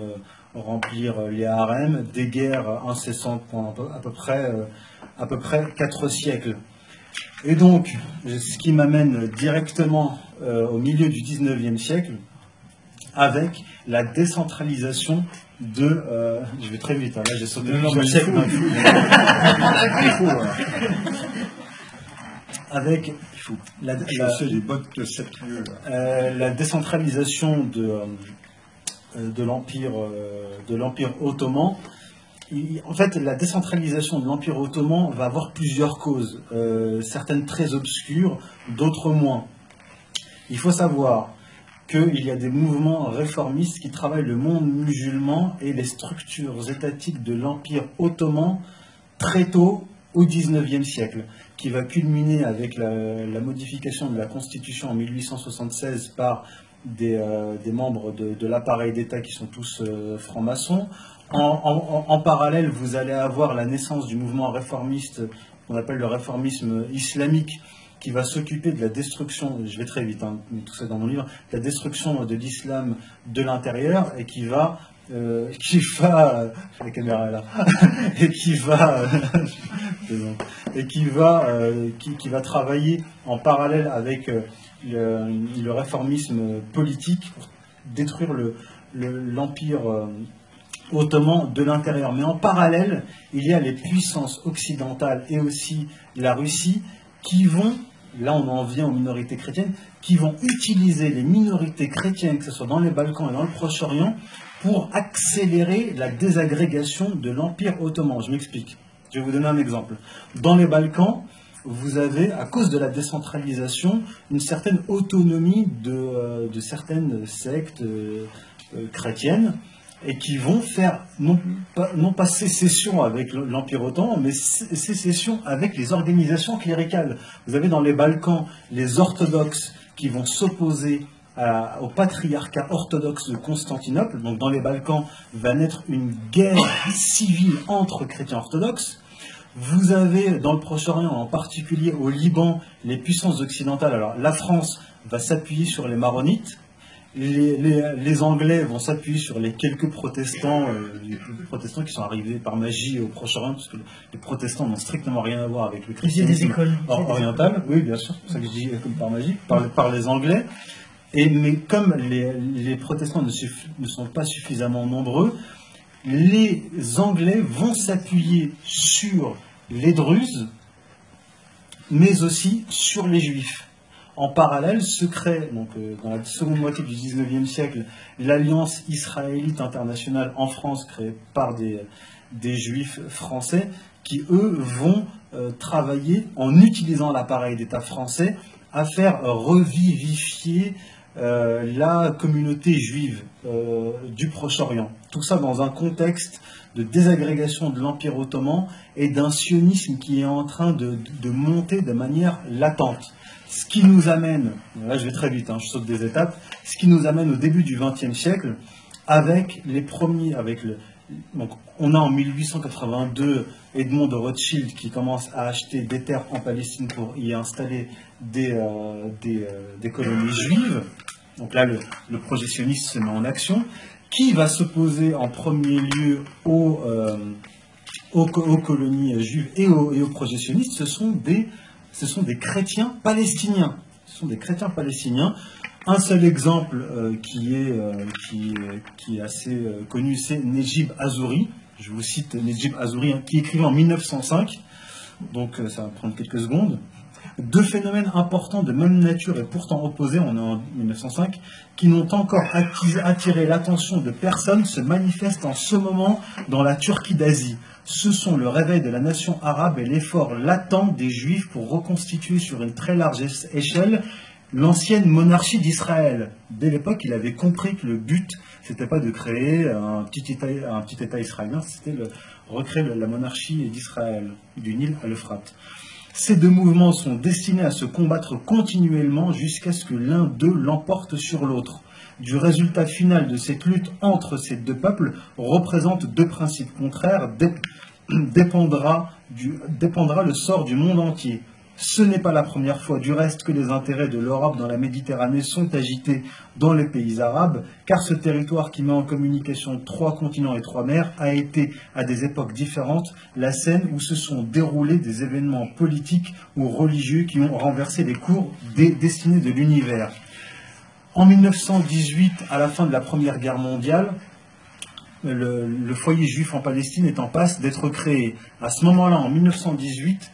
remplir les harems, des guerres incessantes pendant à peu près, à peu près quatre siècles. Et donc, ce qui m'amène directement au milieu du 19e siècle, avec la décentralisation de. Euh, je vais très vite, hein, là j'ai sauté le siècle Avec la, euh, la décentralisation de, euh, de l'empire de l'empire ottoman. En fait, la décentralisation de l'empire ottoman va avoir plusieurs causes, certaines très obscures, d'autres moins. Il faut savoir qu'il y a des mouvements réformistes qui travaillent le monde musulman et les structures étatiques de l'Empire ottoman très tôt au XIXe siècle, qui va culminer avec la, modification de la Constitution en 1876 par des, euh, membres de, l'appareil d'État qui sont tous euh, francs-maçons. en, parallèle, vous allez avoir la naissance du mouvement réformiste qu'on appelle le réformisme islamique, qui va s'occuper de la destruction, je vais très vite, hein, tout ça dans mon livre, la destruction de l'islam de l'intérieur et qui va, euh, qui va, la caméra là, et qui va, et qui va, euh, qui, va travailler en parallèle avec euh, le, réformisme politique pour détruire le, l'empire ottoman de l'intérieur. Mais en parallèle, il y a les puissances occidentales et aussi la Russie qui vont là on en vient aux minorités chrétiennes, qui vont utiliser les minorités chrétiennes, que ce soit dans les Balkans et dans le Proche-Orient, pour accélérer la désagrégation de l'Empire ottoman. Je m'explique. Je vais vous donner un exemple. Dans les Balkans, vous avez, à cause de la décentralisation, une certaine autonomie de, euh, certaines sectes euh, euh, chrétiennes et qui vont faire non pas, sécession avec l'Empire ottoman, mais sécession avec les organisations cléricales. Vous avez dans les Balkans les orthodoxes qui vont s'opposer au patriarcat orthodoxe de Constantinople. Donc dans les Balkans va naître une guerre civile entre chrétiens orthodoxes. Vous avez dans le Proche-Orient, en particulier au Liban, les puissances occidentales. Alors la France va s'appuyer sur les maronites, les, Anglais vont s'appuyer sur les quelques protestants, euh, les protestants qui sont arrivés par magie au Proche-Orient, parce que les protestants n'ont strictement rien à voir avec le christianisme oriental. Oui, bien sûr, c'est pour ça que je dis comme par magie, par, les Anglais. Et, mais comme les, protestants ne, ne, sont pas suffisamment nombreux, les Anglais vont s'appuyer sur les Druzes, mais aussi sur les Juifs. En parallèle se crée, donc, euh, dans la seconde moitié du XIXe siècle, l'Alliance israélite internationale en France, créée par des, juifs français, qui, eux, vont euh, travailler en utilisant l'appareil d'État français à faire revivifier euh, la communauté juive du Proche-Orient. Tout ça dans un contexte de désagrégation de l'Empire ottoman et d'un sionisme qui est en train de monter de manière latente. Ce qui nous amène, là je vais très vite, hein, je saute des étapes, ce qui nous amène au début du XXe siècle avec les premiers, avec le, donc on a en 1882 Edmond de Rothschild qui commence à acheter des terres en Palestine pour y installer des, euh, euh, des, colonies juives. Donc là, le, le, se met en action. Qui va s'opposer en premier lieu aux, euh, aux, colonies juives et aux, et aux projectionnistes? Ce sont des ce sont des chrétiens palestiniens. Ce sont des chrétiens palestiniens. Un seul exemple euh, qui, est, euh, qui, est assez euh, connu, c'est Nejib Azouri. Je vous cite Nejib Azouri, hein, qui écrivait en 1905, donc ça va prendre quelques secondes. Deux phénomènes importants de même nature et pourtant opposés, on est en 1905, qui n'ont encore attiré l'attention de personne se manifestent en ce moment dans la Turquie d'Asie ce sont le réveil de la nation arabe et l'effort latent des Juifs pour reconstituer sur une très large échelle l'ancienne monarchie d'Israël. Dès l'époque, il avait compris que le but, c'était pas de créer un petit État, un petit état israélien, c'était de recréer la monarchie d'Israël, du Nil à l'Euphrate. Ces deux mouvements sont destinés à se combattre continuellement jusqu'à ce que l'un d'eux l'emporte sur l'autre du résultat final de cette lutte entre ces deux peuples représente deux principes contraires dépendra, le sort du monde entier. Ce n'est pas la première fois, du reste, que les intérêts de l'Europe dans la Méditerranée sont agités dans les pays arabes, car ce territoire qui met en communication trois continents et trois mers a été, à des époques différentes, la scène où se sont déroulés des événements politiques ou religieux qui ont renversé les cours des destinées de l'univers. En 1918, à la fin de la Première Guerre mondiale, le, foyer juif en Palestine est en passe d'être créé. À ce moment-là, en 1918,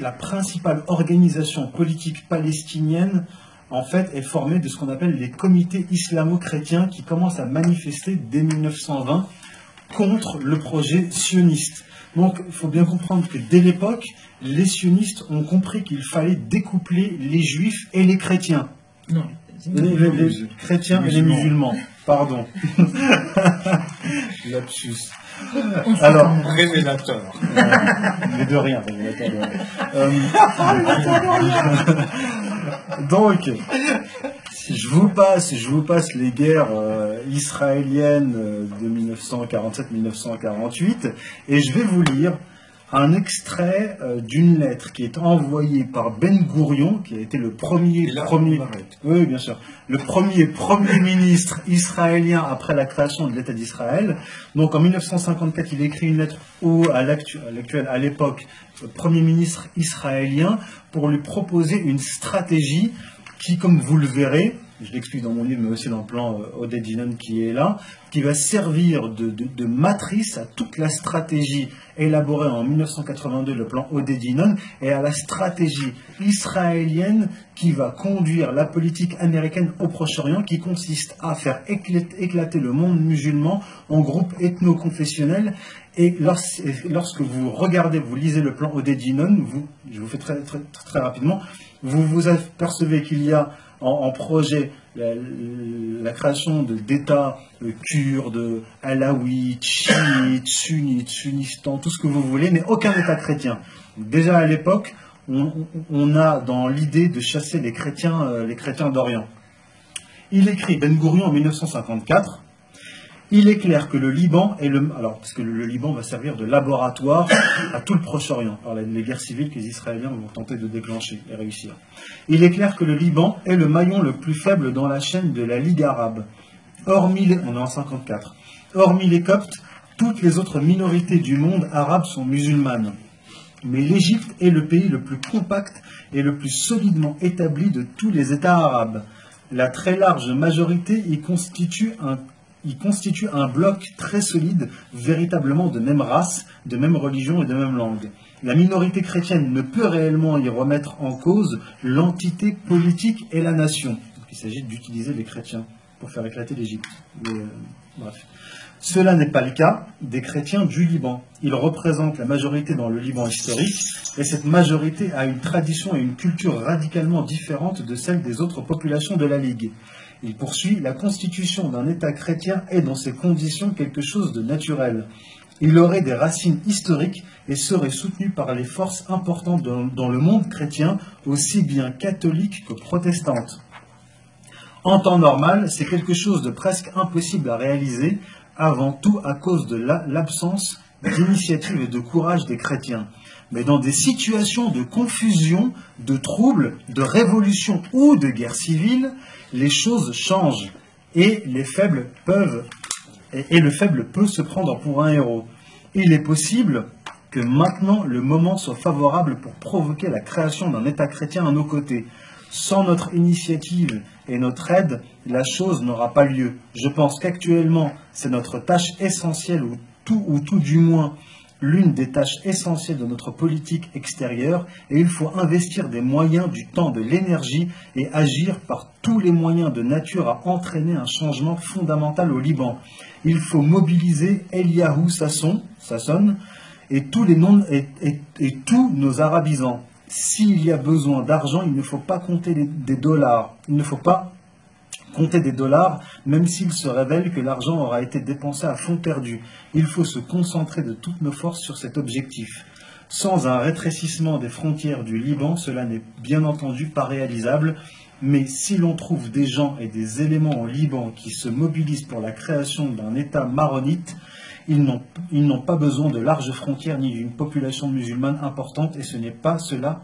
la principale organisation politique palestinienne en fait est formée de ce qu'on appelle les comités islamo-chrétiens qui commencent à manifester dès 1920 contre le projet sioniste. Donc il faut bien comprendre que dès l'époque, les sionistes ont compris qu'il fallait découpler les juifs et les chrétiens. Non, les, chrétiens et les musulmans. Pardon. Lapsus. Alors, révélateur. mais de rien, révélateur. Euh, donc, je vous passe, je vous passe les guerres euh, israéliennes euh, de 1947-1948 et je vais vous lire un extrait euh, d'une lettre qui est envoyée par Ben Gourion, qui a été le premier, premier, oui, bien sûr, le premier premier ministre israélien après la création de l'État d'Israël. Donc en 1954, il écrit une lettre au, à l'actuel, à l'époque, premier ministre israélien pour lui proposer une stratégie qui, comme vous le verrez, je l'explique dans mon livre, mais aussi dans le plan euh, Oded qui est là, qui va servir de, matrice à toute la stratégie élaborée en 1982, le plan Oded et à la stratégie israélienne qui va conduire la politique américaine au Proche-Orient, qui consiste à faire éclater, le monde musulman en groupes ethno-confessionnels. Et lorsque vous regardez, vous lisez le plan Oded vous, je vous fais très, très rapidement, vous vous apercevez qu'il y a en, projet la, création d'États kurdes, alaouites, chiites, sunnites, sunnistan, tout ce que vous voulez, mais aucun État chrétien. Déjà à l'époque, on, a dans l'idée de chasser les chrétiens, euh, les chrétiens d'Orient. Il écrit Ben Gourion en 1954 il est clair que le Liban est le. Alors, parce que le Liban va servir de laboratoire à tout le Proche-Orient, par les guerres civiles que les Israéliens vont tenter de déclencher et réussir. Il est clair que le Liban est le maillon le plus faible dans la chaîne de la Ligue arabe. Hormis les. On est en 54. Hormis les Coptes, toutes les autres minorités du monde arabe sont musulmanes. Mais l'Égypte est le pays le plus compact et le plus solidement établi de tous les États arabes. La très large majorité y constitue un il constitue un bloc très solide, véritablement de même race, de même religion et de même langue. La minorité chrétienne ne peut réellement y remettre en cause l'entité politique et la nation. il s'agit d'utiliser les chrétiens pour faire éclater l'Égypte. Euh, Cela n'est pas le cas des chrétiens du Liban. Ils représentent la majorité dans le Liban historique, et cette majorité a une tradition et une culture radicalement différente de celle des autres populations de la Ligue. Il poursuit La constitution d'un État chrétien est dans ces conditions quelque chose de naturel. Il aurait des racines historiques et serait soutenu par les forces importantes dans, le monde chrétien, aussi bien catholique que protestante. En temps normal, c'est quelque chose de presque impossible à réaliser, avant tout à cause de l'absence d'initiative et de courage des chrétiens. Mais dans des situations de confusion, de troubles, de révolution ou de guerre civile, les choses changent et les faibles peuvent et, le faible peut se prendre pour un héros. Il est possible que maintenant le moment soit favorable pour provoquer la création d'un État chrétien à nos côtés. Sans notre initiative et notre aide, la chose n'aura pas lieu. Je pense qu'actuellement, c'est notre tâche essentielle, ou tout, ou tout du moins l'une des tâches essentielles de notre politique extérieure et il faut investir des moyens, du temps, de l'énergie et agir par tous les moyens de nature à entraîner un changement fondamental au Liban. Il faut mobiliser Eliyahu Sasson, Sasson et tous, les non, et, tous nos arabisants. S'il y a besoin d'argent, il ne faut pas compter des dollars. Il ne faut pas compter des dollars, même s'il se révèle que l'argent aura été dépensé à fond perdu. Il faut se concentrer de toutes nos forces sur cet objectif. Sans un rétrécissement des frontières du Liban, cela n'est bien entendu pas réalisable, mais si l'on trouve des gens et des éléments au Liban qui se mobilisent pour la création d'un État maronite, Ils n'ont pas besoin de larges frontières ni d'une population musulmane importante et ce n'est pas cela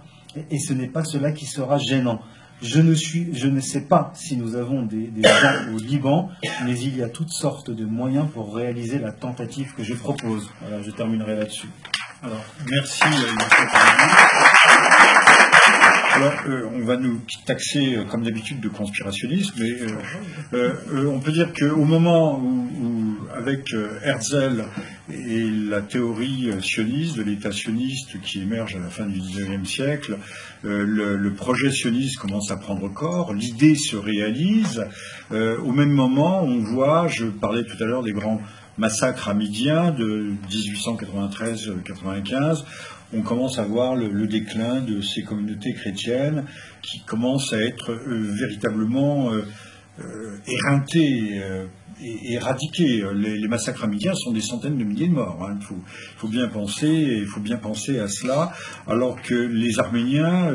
et ce n'est pas cela qui sera gênant. Je ne, suis, je ne sais pas si nous avons des, gens au Liban, mais il y a toutes sortes de moyens pour réaliser la tentative que je propose. Voilà, je terminerai là-dessus. Alors, merci. Euh, on va nous taxer, euh, comme d'habitude, de conspirationnisme, mais euh, on peut dire qu'au moment où, avec Herzl et la théorie sioniste, de l'État sioniste qui émerge à la fin du XIXe siècle, le, projet sioniste commence à prendre corps, l'idée se réalise. au même moment, on voit, je parlais tout à l'heure des grands massacres amidiens de 1893-95, on commence à voir le, déclin de ces communautés chrétiennes qui commencent à être euh, véritablement euh, euh, éreintées et éradiquées. Les, massacres amidiens sont des centaines de milliers de morts. Hein. Il, faut, bien penser, il faut bien penser à cela, alors que les Arméniens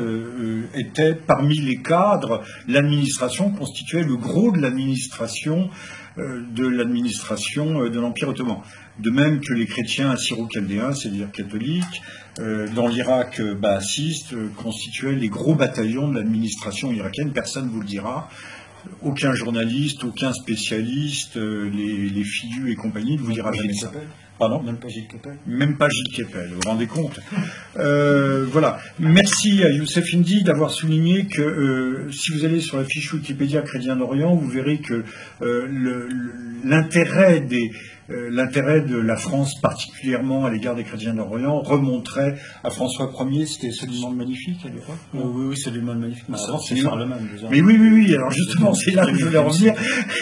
étaient parmi les cadres, l'administration constituait le gros de l'administration de l'administration de l'Empire ottoman. De même que les chrétiens assyro-chaldéens, c'est-à-dire catholiques, euh, dans l'Irak euh, baassiste, euh, constituaient les gros bataillons de l'administration irakienne. Personne ne vous le dira. Aucun journaliste, aucun spécialiste, les, les et compagnie ne vous dira jamais ça. Pardon Même pas Gilles Kepel Même pas Gilles Kepel, vous vous rendez compte Voilà. Merci à Youssef Indy d'avoir souligné que si vous allez sur la fiche Wikipédia Chrétien d'Orient, vous verrez que l'intérêt des, euh, l'intérêt de la France, particulièrement à l'égard des chrétiens d'Orient, remonterait à François Ier. C'était celui-là magnifique à l'époque Oui, oui, c'est le magnifique. Mais c'est Charlemagne, Mais oui, oui, oui. Alors justement, c'est là que je voulais revenir.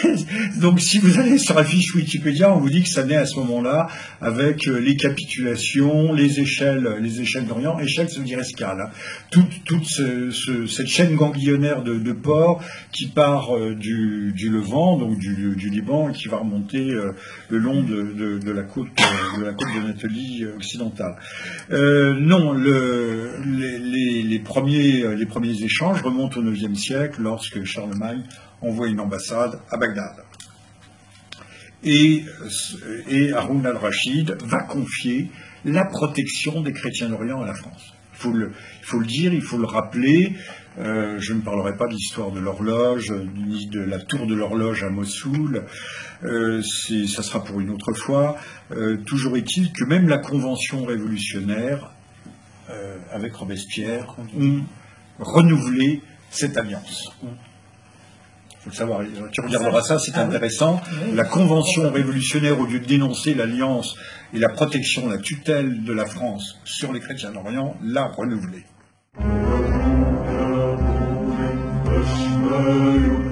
Donc, si vous allez sur la fiche Wikipédia, on vous dit que ça naît à ce moment-là avec euh, les capitulations, les échelles, les échelles d'Orient. Échelle, ça veut dire escale. Hein. Toute, toute cette chaîne ganglionnaire de, ports qui part euh, du, Levant, donc du, du, Liban, et qui va remonter le long de, la côte de la côte d'Anatolie occidentale. Euh, non, les, premiers, les premiers échanges remontent au IXe siècle lorsque Charlemagne envoie une ambassade à Bagdad. Et, et Haroun al-Rachid va confier la protection des chrétiens d'Orient à la France. Il faut le dire, il faut le rappeler. Euh, je ne parlerai pas de l'histoire de l'horloge, ni de la tour de l'horloge à Mossoul. Euh, ça sera pour une autre fois. Euh, toujours est-il que même la Convention révolutionnaire, avec Robespierre, ont renouvelé cette alliance. Il faut le savoir, tu regarderas ça, c'est intéressant. La Convention révolutionnaire, au lieu de dénoncer l'alliance et la protection, la tutelle de la France sur les chrétiens d'Orient, l'a renouvelée. Amen.